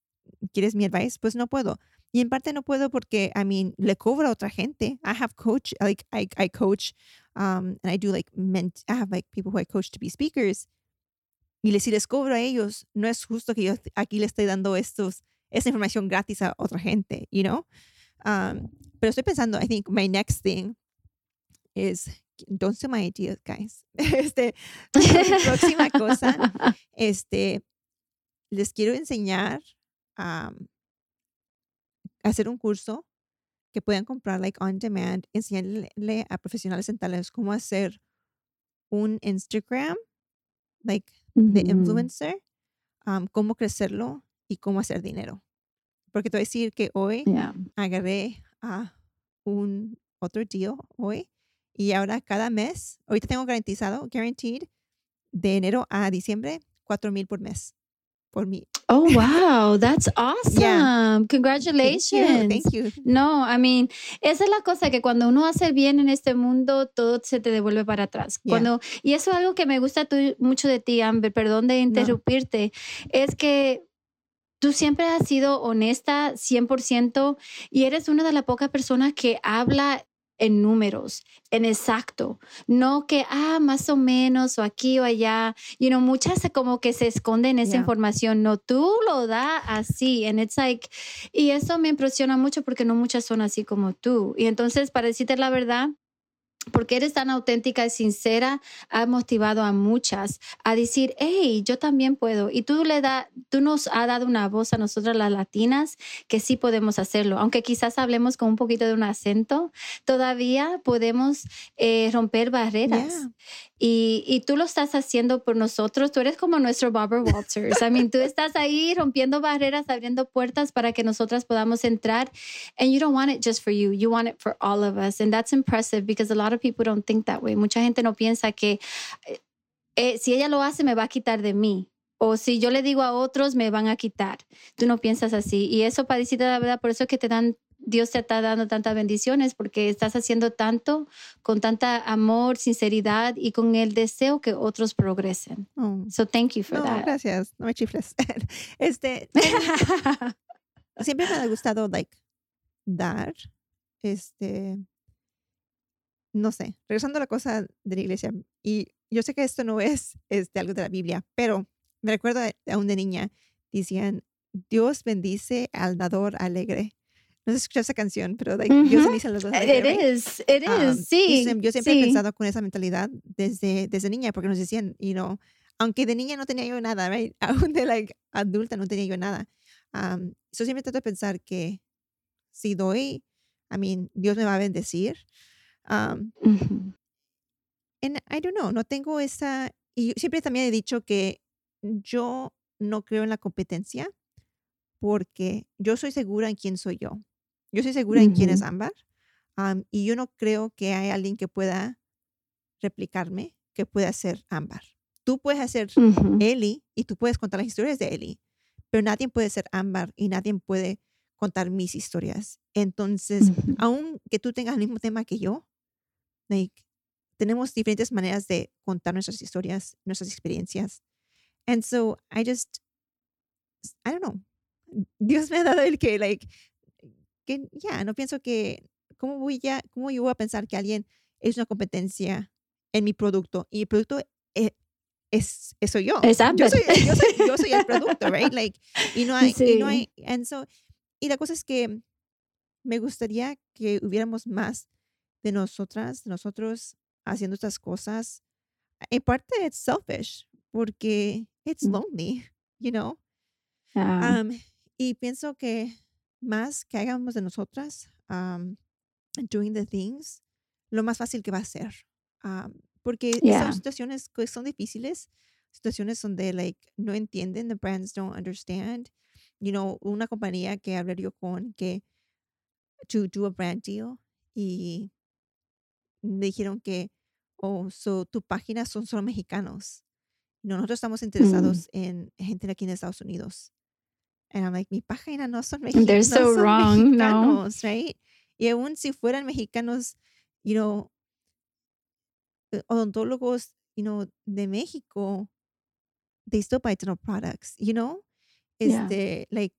quieres mi advice, pues no puedo. Y en parte no puedo porque, I mean, le cobro a otra gente. I have coach, like, I, I coach, um, and I do like, ment I have like people who I coach to be speakers. Y si les cobro a ellos, no es justo que yo aquí le estoy dando estos esa información gratis a otra gente, you know? Um, pero estoy pensando, I think my next thing is, don't steal my ideas, guys. Este, próxima cosa, este, les quiero enseñar a hacer un curso que puedan comprar like on demand, enseñarle a profesionales dentales cómo hacer un Instagram, like the influencer, um, cómo crecerlo y cómo hacer dinero. Porque te voy a decir que hoy agarré a un otro tío hoy y ahora cada mes, ahorita tengo garantizado, guaranteed, de enero a diciembre, cuatro mil por mes. Por mí. Oh, wow. That's awesome. Congratulations. Thank you, No, I mean, esa es la cosa que cuando uno hace bien en este mundo, todo se te devuelve para atrás. Cuando, y eso es algo que me gusta mucho de ti, Amber, perdón de interrumpirte, es que Tú siempre has sido honesta 100% y eres una de las pocas personas que habla en números, en exacto, no que, ah, más o menos, o aquí o allá, you know, muchas como que se esconden esa información, no, tú lo da así, and it's like, y eso me impresiona mucho porque no muchas son así como tú, y entonces, para decirte la verdad, porque eres tan auténtica y sincera, ha motivado a muchas a decir, hey, yo también puedo. Y tú le da, tú nos has dado una voz a nosotras las latinas que sí podemos hacerlo. Aunque quizás hablemos con un poquito de un acento, todavía podemos eh, romper barreras. Y, y, tú lo estás haciendo por nosotros. Tú eres como nuestro Barbara Walters. I mean, tú estás ahí rompiendo barreras, abriendo puertas para que nosotras podamos entrar. And you don't want it just for you. You want it for all of us. And that's impressive because a lot of people don't think that way. Mucha gente no piensa que eh, eh, si ella lo hace, me va a quitar de mí. O si yo le digo a otros, me van a quitar. Tú no piensas así. Y eso, para decirte la verdad, por eso es que te dan Dios te está dando tantas bendiciones porque estás haciendo tanto con tanta amor, sinceridad y con el deseo que otros progresen. Oh. So thank you for that. Gracias, no me chifles. este siempre me ha gustado like dar este no sé, regresando a la cosa de la iglesia y yo sé que esto no es este algo de la Biblia, pero me recuerdo aún de niña decían Dios bendice al dador alegre no sé escuchar esa canción, pero like, Dios se me hizo los ojos. It is, it is, sí. yo siempre he sí. pensado con esa mentalidad desde, desde niña, porque nos decían, you know, aunque de niña no tenía yo nada, right? Aún de like, adulta no tenía yo nada. Um, yo siempre trato de pensar que si doy, I mean, Dios me va a bendecir. Um, Ujú. and I don't know, no tengo esa, y yo siempre también he dicho que yo no creo en la competencia porque yo soy segura en quién soy yo. Yo soy segura en quién es. Ámbar. am, y yo no creo que hay alguien que pueda replicarme, que pueda ser Ámbar. Tú puedes hacer Ujú. Eli y tú puedes contar las historias de Eli, pero nadie puede ser Ámbar y nadie puede contar mis historias. Entonces, Ujú. aun que tú tengas el mismo tema que yo, like, tenemos diferentes maneras de contar nuestras historias, nuestras experiencias. And so I just, I don't know. Dios me ha dado el que, like, que ya, no pienso que, ¿cómo voy a, cómo yo voy a pensar que alguien es una competencia en mi producto? Y el producto e- es, es, soy yo. Es Yo soy, yo soy, yo soy el producto, right? Like, y no hay, y no Sí. hay, and so, y la cosa es que me gustaría que hubiéramos más de nosotras, de nosotros haciendo estas cosas. En parte it's selfish porque it's Mm. lonely, you know. Um, y pienso que más que hagamos de nosotras um, doing the things, lo más fácil que va a ser. Um, porque Yeah. son situaciones que son difíciles, situaciones donde like no entienden, the brands don't understand. You know, una compañía que hablé yo con que to do a brand deal y dijeron que, oh, so tu página son solo mexicanos. No, nosotros estamos mm. interesados en gente de aquí en Estados Unidos. And I'm like, mi página no son, mexi They're no so son wrong, no. mexicanos, right? Y aún si fueran mexicanos, you know, eh, odontólogos, you know, de México, they still buy dental products, you know? Yeah. Este, like,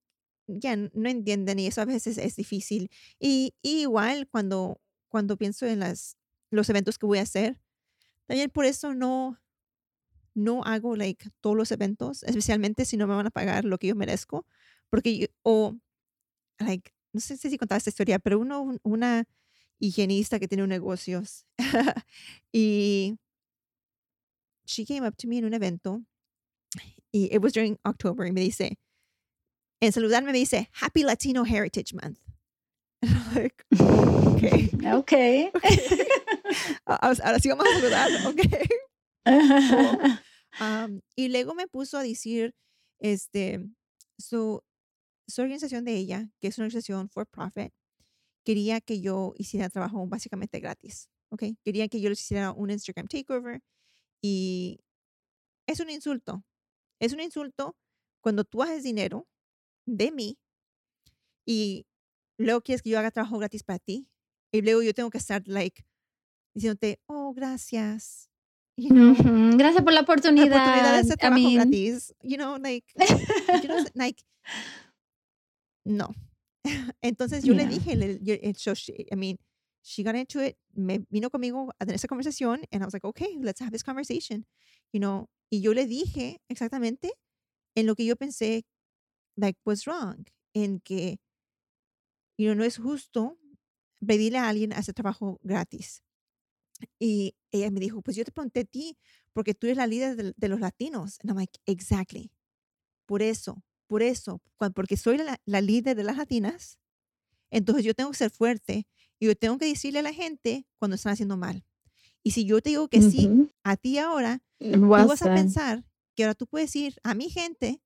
ya n- no entienden y eso a veces es difícil. Y, y igual cuando, cuando pienso en las, los eventos que voy a hacer, también por eso no, no hago like todos los eventos, especialmente si no me van a pagar lo que yo merezco, porque yo- o like no sé si contaba esta historia, pero uno un- una higienista que tiene un negocios y she came up to me en un evento y it was during October y me dice en saludarme me dice Happy Latino Heritage Month. Like, okay. Okay. Ahora ahora sí vamos a saludar, okay. Um, y luego me puso a decir, este, su, su organización de ella, que es una organización for profit, quería que yo hiciera trabajo básicamente gratis, ¿ok? Quería que yo les hiciera un Instagram takeover y es un insulto. Es un insulto cuando tú haces dinero de mí y luego quieres que yo haga trabajo gratis para ti y luego yo tengo que estar, like, diciéndote, oh, gracias. You know, Ujú, Gracias por la la oportunidad de oportunidad. hacer I trabajo mean, gratis. You know, like, you know, like, no. Entonces yo le dije, le- yo- and so she- I mean, she got into it, me vino conmigo a tener esa conversación, and I was like, okay, let's have this conversation, you know, y yo le dije exactamente en lo que yo pensé, like, was wrong, en que, know, no es justo pedirle a alguien hacer trabajo gratis. Y ella me dijo, pues yo te pregunté a ti porque tú eres la líder de, de los latinos. And I'm like, exactly. Por eso, por eso, porque soy la, la líder de las latinas, entonces yo tengo que ser fuerte y yo tengo que decirle a la gente cuando están haciendo mal. Y si yo te digo que sí a ti ahora, tú Well vas a pensar que ahora tú puedes ir a mi gente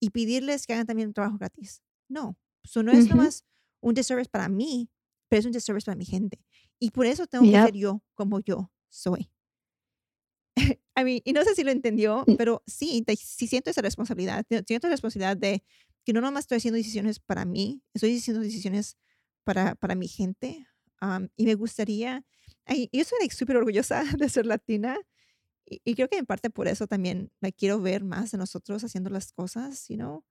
y pedirles que hagan también un trabajo gratis. No, eso no es Ujú. nomás un disservice para mí, pero es un disservice para mi gente. Y por eso tengo que ser yo como yo soy. I mean, y no sé si lo entendió, Mm. pero sí, te- sí siento esa responsabilidad. Siento la responsabilidad de que no nomás estoy haciendo decisiones para mí, estoy haciendo decisiones para, para mi gente. um, y me gustaría, ay, yo soy like, súper orgullosa de ser latina. Y, y creo que en parte por eso también la quiero ver más de nosotros haciendo las cosas, you know.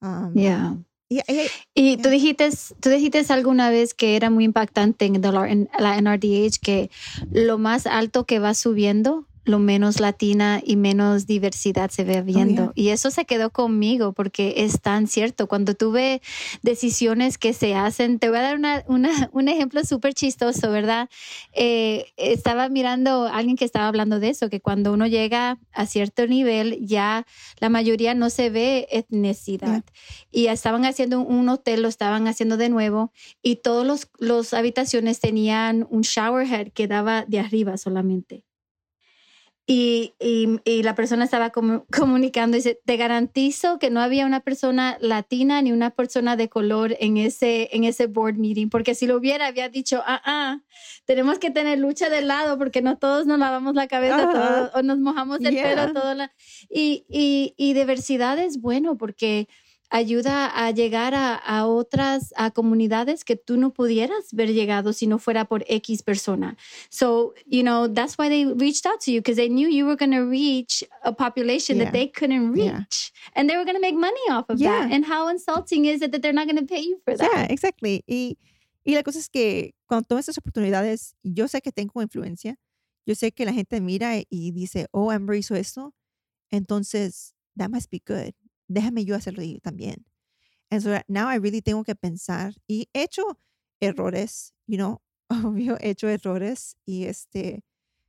Um, Yeah. Y- tú dijiste, tú dijiste alguna vez que era muy impactante en la NRDH que lo más alto que va subiendo lo menos latina y menos diversidad se ve viendo. Y eso se quedó conmigo porque es tan cierto. Cuando tuve decisiones que se hacen, te voy a dar una, un ejemplo súper chistoso, ¿verdad? Eh, estaba mirando a alguien que estaba hablando de eso, que cuando uno llega a cierto nivel, ya la mayoría no se ve etnicidad. Y estaban haciendo un hotel, lo estaban haciendo de nuevo, y todos los, los habitaciones tenían un shower head que daba de arriba solamente. Y, y, la persona estaba comunicando y dice, te garantizo que no había una persona latina ni una persona de color en ese, en ese board meeting, porque si lo hubiera, había dicho, ah, ah, tenemos que tener lucha de lado porque no todos nos lavamos la cabeza o nos mojamos el pelo. Todo y, y, y diversidad es bueno porque ayuda a llegar a, a, otras a comunidades que tú no pudieras ver llegado si no fuera por X persona. So, you know, that's why they reached out to you because they knew you were going to reach a population that they couldn't reach and they were going to make money off of that. And how insulting is it that they're not going to pay you for that? Yeah, exactly. Y, y la cosa es que cuando tomas estas oportunidades, yo sé que tengo influencia. Yo sé que la gente mira y dice, oh, Amber hizo esto. Entonces, that must be good déjame yo hacerlo también. And so now I really tengo que pensar y he hecho errores, you know, obvio, he hecho errores y este,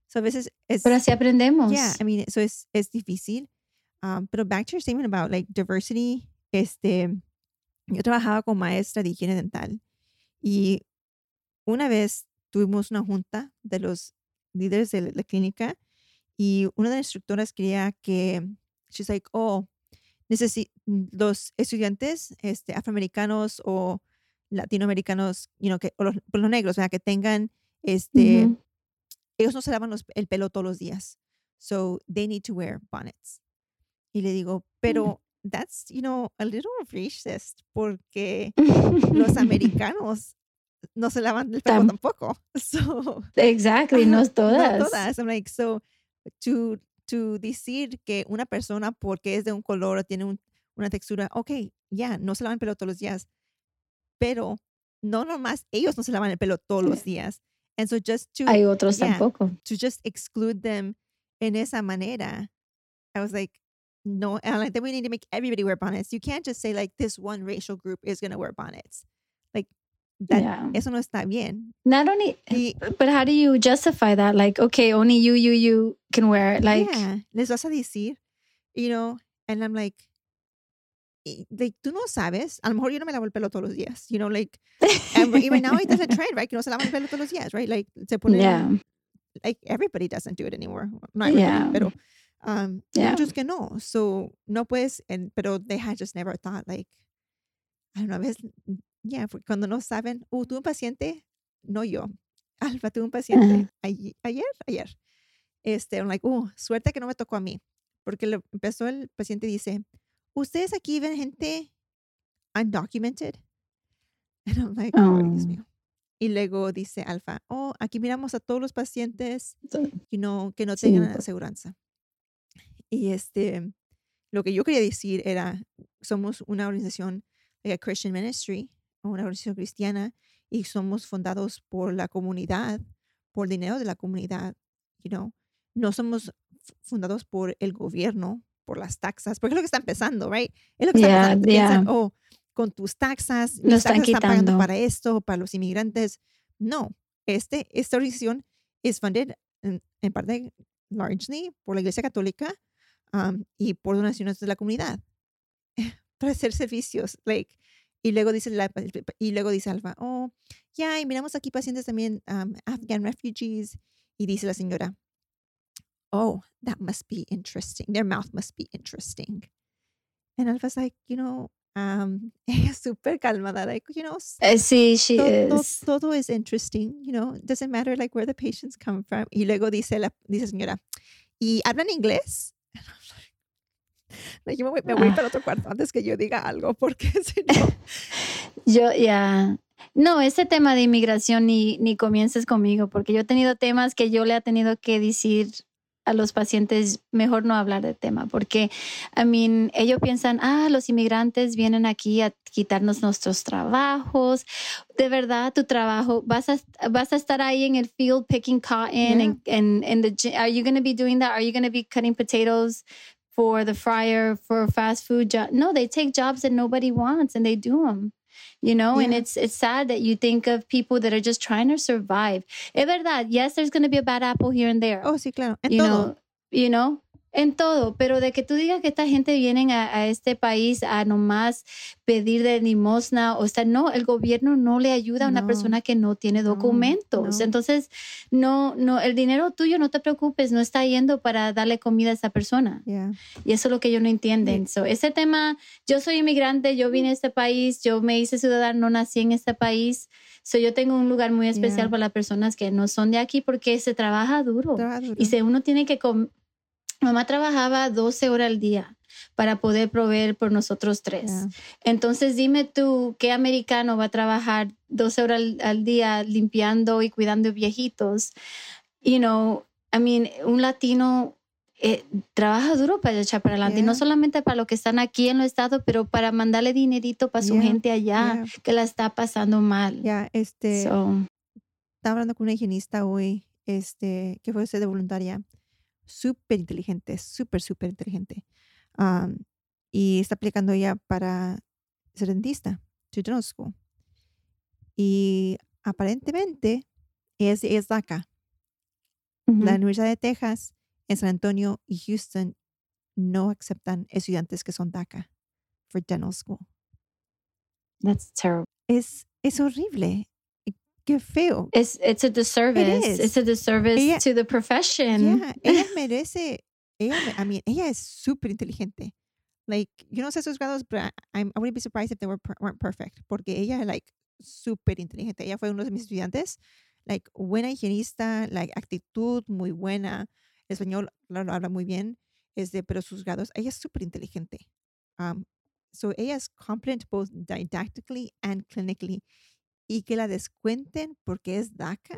so a veces es. Pero así aprendemos. Yeah, I mean, so es, es difícil. Um, pero back to your statement about like diversity, este, yo trabajaba con maestra de higiene dental y una vez tuvimos una junta de los líderes de la clínica y una de las instructoras quería que, she's like, oh, los estudiantes este, afroamericanos o latinoamericanos, you know, que, o los, pues, los negros, que tengan, este, ellos no se lavan el pelo todos los días. So they need to wear bonnets. Y le digo, mm. pero that's, you know, a little racist porque los americanos no se lavan el pelo tampoco. So, exactly, no todas. No todas. I'm like, so to to decir que una persona porque es de un color o tiene una textura, ok, ya, no se lavan el pelo todos los días, pero no nomás ellos no se lavan el pelo todos los días. And so just to, Hay otros tampoco. To just exclude them en esa manera, I was like, no, and like, then we need to make everybody wear bonnets. You can't just say like this one racial group is going to wear bonnets. That, yeah. eso no está bien. Not only, y, but how do you justify that? Like, okay, only you, you, you can wear it. Like, yeah, les vas a decir, you know, and I'm like, like, tú no sabes, a lo mejor yo no me lavo el pelo todos los días, you know, like, and even now it doesn't trend, right? Que no se lava el pelo todos los días, right? Like, se pone, yeah. like, everybody doesn't do it anymore. Not yeah. pero, um, yeah. muchos que no. So, no puedes, and, pero they had just never thought, like, I don't know, a veces yeah, cuando no saben, uh, tuve un paciente, no yo, Alfa, tuve un paciente ayer, ayer. Este, I'm like, uh, suerte que no me tocó a mí. Porque le empezó el paciente dice, ¿ustedes aquí ven gente undocumented? And I'm like, oh, Dios oh. mío. Y luego dice Alfa, oh, aquí miramos a todos los pacientes you know, que no tengan aseguranza. Y este, lo que yo quería decir era, somos una organización, like a Christian ministry, una organización cristiana y somos fundados por la comunidad, por dinero de la comunidad, you know. No somos fundados por el gobierno, por las taxas, porque es lo que está empezando, right? Es lo que está Piensan, oh, con tus taxas, nos están, están pagando para esto, para los inmigrantes. No, este, esta organización es funded en, parte largely por la Iglesia Católica um, y por donaciones de la comunidad para hacer servicios, like y luego dice, la, y luego dice Alfa, oh, ya, y miramos aquí pacientes también, um, Afghan refugees. Y dice la señora, oh, that must be interesting. Their mouth must be interesting. And Alpha's like, you know, um, ella es súper calmada, like, you know, uh, sí, she todo, is. Todo, todo is interesting, you know, doesn't matter like where the patients come from. Y luego dice la, dice señora, ¿y hablan inglés? yo me voy, para otro cuarto antes que yo diga algo, porque si no. yo, ya. No, ese tema de inmigración ni, ni comiences conmigo, porque yo he tenido temas que yo le he tenido que decir a los pacientes mejor no hablar del tema, porque, I mean, ellos piensan, ah, los inmigrantes vienen aquí a quitarnos nuestros trabajos. De verdad, tu trabajo, vas a, vas a estar ahí en el field picking cotton and, and, and the, are you going to be doing that? Are you going to be cutting potatoes for the fryer for fast food job? No, they take jobs that nobody wants and they do them you know yeah. and it's it's sad that you think of people that are just trying to survive es verdad yes there's going to be a bad apple here and there oh sí claro en you todo. know you know En todo, pero de que tú digas que esta gente viene a, a, este país a nomás pedir de limosna, o sea, no, el gobierno no le ayuda a una persona que no tiene documentos. No, Entonces, no, no, el dinero tuyo, no te preocupes, no está yendo para darle comida a esa persona. Yeah. Y eso es lo que ellos no entienden. Yeah. So, ese tema, yo soy inmigrante, yo vine a este país, yo me hice ciudadano, no nací en este país. So, yo tengo un lugar muy especial yeah. para las personas que no son de aquí porque se trabaja duro. Trabaja duro. Y si uno tiene que Mamá trabajaba 12 horas al día para poder proveer por nosotros tres. Yeah. Entonces, dime tú, ¿qué americano va a trabajar 12 horas al, al, día limpiando y cuidando viejitos? You know, I mean, un latino eh, trabaja duro para echar para adelante, Yeah. y no solamente para los que están aquí en los estados, pero para mandarle dinerito para su Yeah, gente allá que la está pasando mal. Ya, este, So, estaba hablando con una higienista hoy, este, que fue usted de voluntaria, súper inteligente, súper, súper inteligente. Am, y está aplicando ella para ser dentista, to dental school. Y aparentemente es, es DACA. La Universidad de Texas, en San Antonio y Houston no aceptan estudiantes que son DACA for dental school. That's terrible. Es, es horrible. Qué feo. It's it's a disservice. is. It's a disservice Ella- to the profession. Yeah, ella merece, ella, I mean, ella es súper inteligente. Like, yo no sé sus grados, pero I, I'm- I wouldn't be surprised if they were, weren't perfect, porque ella, like, súper inteligente. Ella fue uno de mis estudiantes, like, buena higienista, like, actitud muy buena, español lo, lo habla muy bien, este, pero sus grados, ella es súper inteligente. Um, so, ella es competent both didactically and clinically. Y que la descuenten porque es DACA.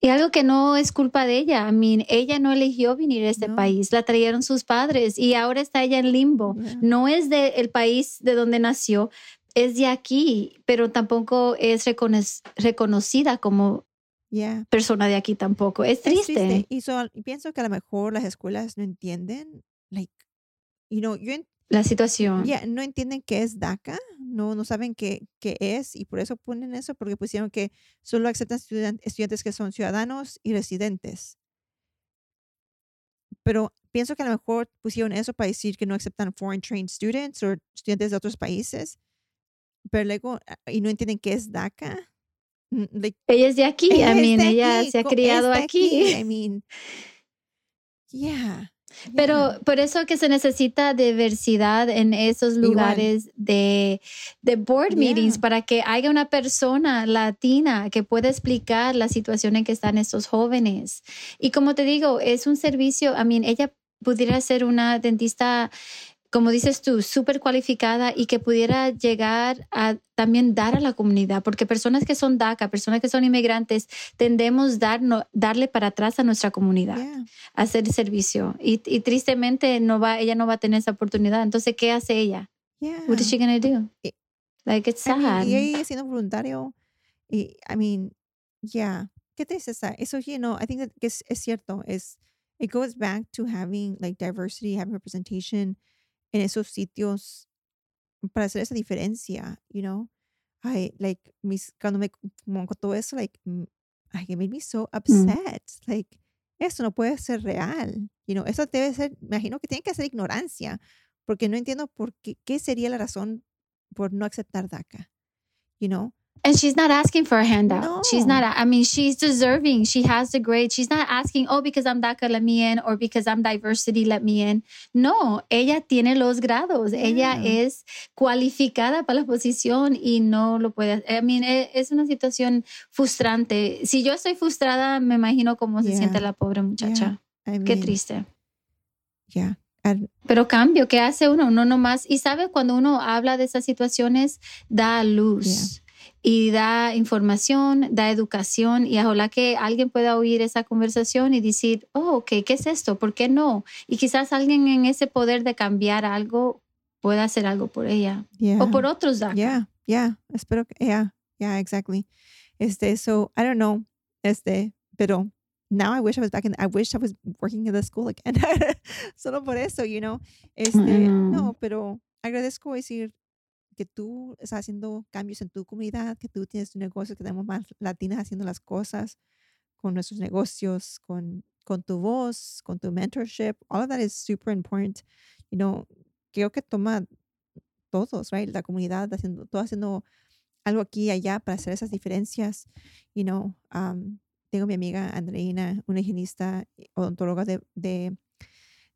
Y algo que no es culpa de ella. I mean, ella no eligió venir a este No. país, la trajeron sus padres y ahora está ella en limbo. Yeah. No es del país de donde nació, es de aquí, pero tampoco es recono- reconocida como Yeah. persona de aquí tampoco. Es Es triste. Y so, y pienso que a lo mejor las escuelas no entienden, like, you know, yo La situación. yeah, no entienden qué es DACA, no, no saben qué, qué es y por eso ponen eso, porque pusieron que solo aceptan estudian- estudiantes que son ciudadanos y residentes. Pero pienso que a lo mejor pusieron eso para decir que no aceptan foreign trained students o estudiantes de otros países, pero luego, ah, y no entienden qué es DACA. Mm, like, Ella es de aquí. ella I mean, ella aquí, se ha criado de aquí. I mean, yeah. Pero yeah. por eso que se necesita diversidad en esos Igual. lugares de, de board meetings Yeah. para que haya una persona latina que pueda explicar la situación en que están estos jóvenes. Y como te digo, es un servicio, I mean, ella pudiera ser una dentista, como dices tú, súper cualificada y que pudiera llegar a también dar a la comunidad, porque personas que son DACA, personas que son inmigrantes, tendemos dar, no- darle para atrás a nuestra comunidad Yeah. hacer servicio y, y tristemente no va ella no va a tener esa oportunidad entonces qué hace ella Yeah. what is she gonna do Eh, like it's I mean, sad y ella siendo voluntario, y, I mean, yeah, qué tristeza. Eso, you know, I think that es, es cierto. Es, it goes back to having like diversity, having representation en esos sitios para hacer esa diferencia, you know. I like mis cuando me todo eso, like, mm, ay, it made me so upset. Like, eso no puede ser real, you know. Eso debe ser, me imagino que tiene que ser ignorancia, porque no entiendo por qué, qué sería la razón por no aceptar DACA, you know. And she's not asking for a handout she's No. not i mean she's deserving she has the grade she's not asking oh because i'm daca let me in or because i'm diversity let me in no ella tiene los grados ella Yeah. es cualificada para la posición y no lo puede I mean e- es una situación frustrante si yo estoy frustrada me imagino cómo se Yeah. siente la pobre muchacha I qué mean, triste Yeah. And Pero cambio, ¿qué hace uno? Uno nomás, y sabe, cuando uno habla de esas situaciones, da luz. Y da información, da educación y ojalá que alguien pueda oír esa conversación y decir, oh, ok, ¿qué es esto? ¿Por qué no? Y quizás alguien en ese poder de cambiar algo pueda hacer algo por ella o por otros. Ya, Yeah, yeah, espero que, yeah, yeah, exactly. Este, so, I don't know, este, pero now I wish I was back in, I wish I was working in the school again. Solo por eso, you know. Este, no, pero agradezco decir que tú estás haciendo cambios en tu comunidad, que tú tienes tu negocio, que tenemos más latinas haciendo las cosas con nuestros negocios, con, con tu voz, con tu mentorship. All of that is super important. You know, creo que toma todos, right? La comunidad haciendo, todo haciendo algo aquí y allá para hacer esas diferencias. You know, um, tengo mi amiga Andreina, una higienista odontóloga de, de,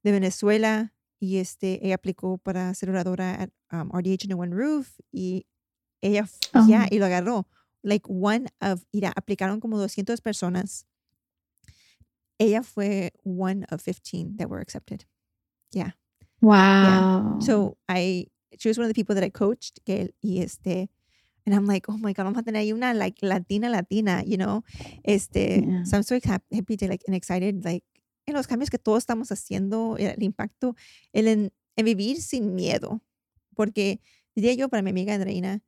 de Venezuela, y este, ella aplicó para ser oradora at um, RDH in One Roof y ella ya, y lo agarró. Like one of, mira, aplicaron como 200 personas. Ella fue one of 15 that were accepted. Yeah. Wow. Yeah. So I, she was one of the people that I coached. Que, y este, and I'm like, oh my God, vamos a tener ahí una like latina, latina, you know? Este, yeah. so I'm so happy to like and excited, like en los cambios que todos estamos haciendo, el impacto el en, vivir sin miedo. Porque diría yo para mi amiga Andreina,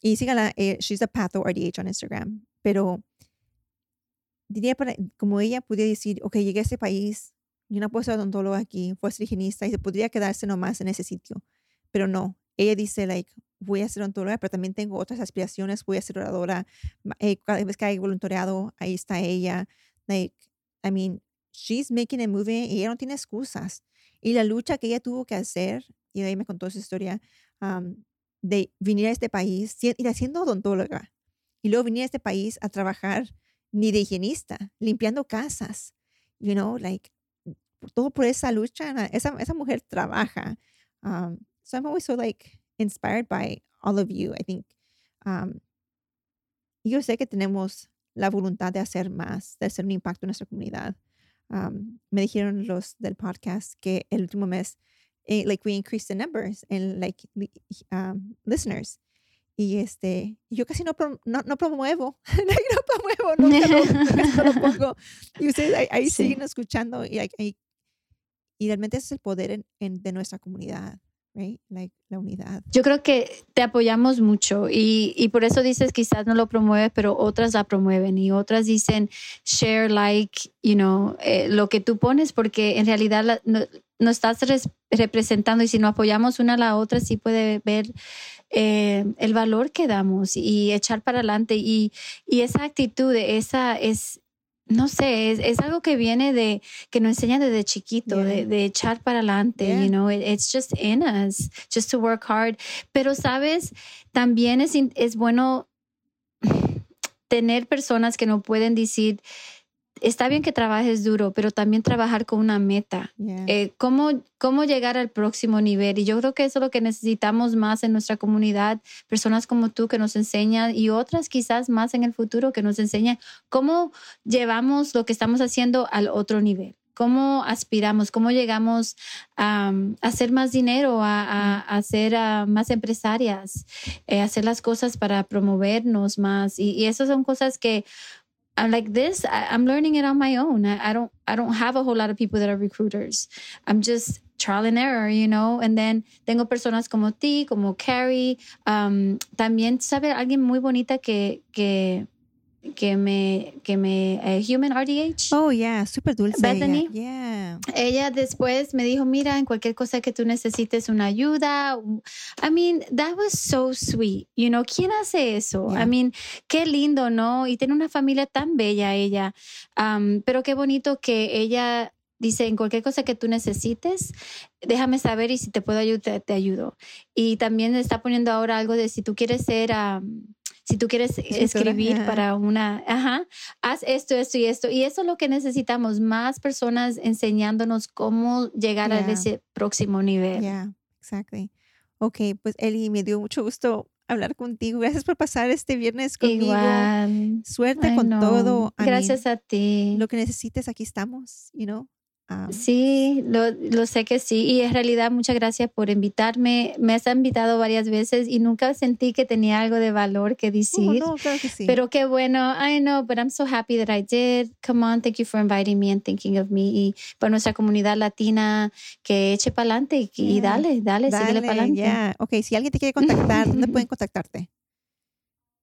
y sígala, eh, she's a patho RDH on Instagram, pero diría para, como ella pudiera decir, ok, llegué a este país, yo no puedo ser odontólogo aquí, fue higienista y se podría quedarse nomás en ese sitio. Pero no, ella dice, like, voy a ser odontóloga, pero también tengo otras aspiraciones, voy a ser oradora. Eh, cada vez que hay voluntariado, ahí está ella. Like, I mean, she's making a movie y ella no tiene excusas. Y la lucha que ella tuvo que hacer, y ahí me contó su historia, de venir a este país, ir haciendo odontóloga, y luego venir a este país a trabajar ni de higienista, limpiando casas, you know, like, todo por esa lucha, esa, esa mujer trabaja. Um, so I'm always so like inspired by all of you, I think. Um, yo sé que tenemos la voluntad de hacer más, de hacer un impacto en nuestra comunidad me dijeron los del podcast que el último mes, eh, like we increased the numbers and like listeners. Y este, yo casi no, no, no promuevo, no promuevo, nunca lo, lo pongo. Y ustedes ahí, siguen escuchando y, y, realmente ese es el poder en, de nuestra comunidad. Right? Like, la unidad. Yo creo que te apoyamos mucho y, y, por eso dices quizás no lo promueves, pero otras la promueven y otras dicen share, like, you know, eh, lo que tú pones porque en realidad no, no, estás representando y si no apoyamos una a la otra sí puede ver eh, el valor que damos y echar para adelante y, y esa actitud, esa es no sé, es, es, algo que viene de, que nos enseña desde chiquito, de, de, echar para adelante, you know, it's just in us, just to work hard. Pero, ¿sabes? También es, es bueno tener personas que no pueden decir, está bien que trabajes duro, pero también trabajar con una meta. Eh, ¿cómo, ¿Cómo llegar al próximo nivel? Y yo creo que eso es lo que necesitamos más en nuestra comunidad, personas como tú que nos enseñan y otras quizás más en el futuro que nos enseñan cómo llevamos lo que estamos haciendo al otro nivel. ¿Cómo aspiramos? ¿Cómo llegamos a, hacer más dinero, a, a, ser más empresarias, eh, hacer las cosas para promovernos más? Y, y esas son cosas que I'm like this. I, am learning it on my own. I, I, don't. I don't have a whole lot of people that are recruiters. I'm just trial and error, you know. And then tengo personas como ti, como Carrie. Um, también sabe alguien muy bonita que que que me, que me, uh, Human RDH. Oh, yeah, súper dulce. Bethany. Yeah. Ella después me dijo, mira, en cualquier cosa que tú necesites una ayuda. I mean, that was so sweet. You know, ¿quién hace eso? I mean, qué lindo, ¿no? Y tiene una familia tan bella ella. Um, pero qué bonito que ella dice, en cualquier cosa que tú necesites, déjame saber y si te puedo ayudar, te, ayudo. Y también está poniendo ahora algo de si tú quieres ser... Um, si tú quieres escribir para una, ajá, haz esto, esto y esto. Y eso es lo que necesitamos, más personas enseñándonos cómo llegar a ese próximo nivel. Yeah, exactly. Ok, pues Eli, me dio mucho gusto hablar contigo. Gracias por pasar este viernes conmigo. Igual. Suerte con todo. Gracias a ti. Lo que necesites, aquí estamos, you know. Um, Sí, lo, lo sé que sí. Y en realidad, muchas gracias por invitarme. Me has invitado varias veces y nunca sentí que tenía algo de valor que oh, decir. no, claro que sí. Pero qué bueno. I know, but I'm so happy that I did. Come on, thank you for inviting me and thinking of me. Y para nuestra comunidad latina, que eche para adelante y, y Yeah. dale, dale, síguele para adelante. yeah. Ok, si alguien te quiere contactar, ¿dónde pueden contactarte?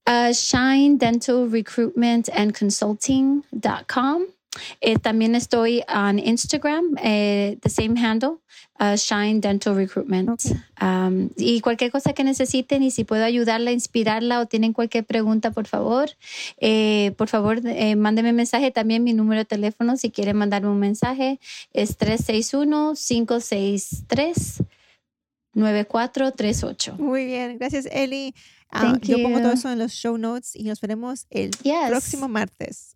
Uh, Shine Dental Recruitment and Consulting.com. Eh, también estoy on Instagram, eh, the same handle, uh, Shine Dental Recruitment. Um, y cualquier cosa que necesiten y si puedo ayudarla, inspirarla o tienen cualquier pregunta, por favor, eh, por favor, eh, mándeme mensaje. También mi número de teléfono, si quieren mandarme un mensaje, es 361-563-9438. Muy bien, gracias Eli. Thank yo pongo todo eso en los show notes y nos veremos el Yes. próximo martes.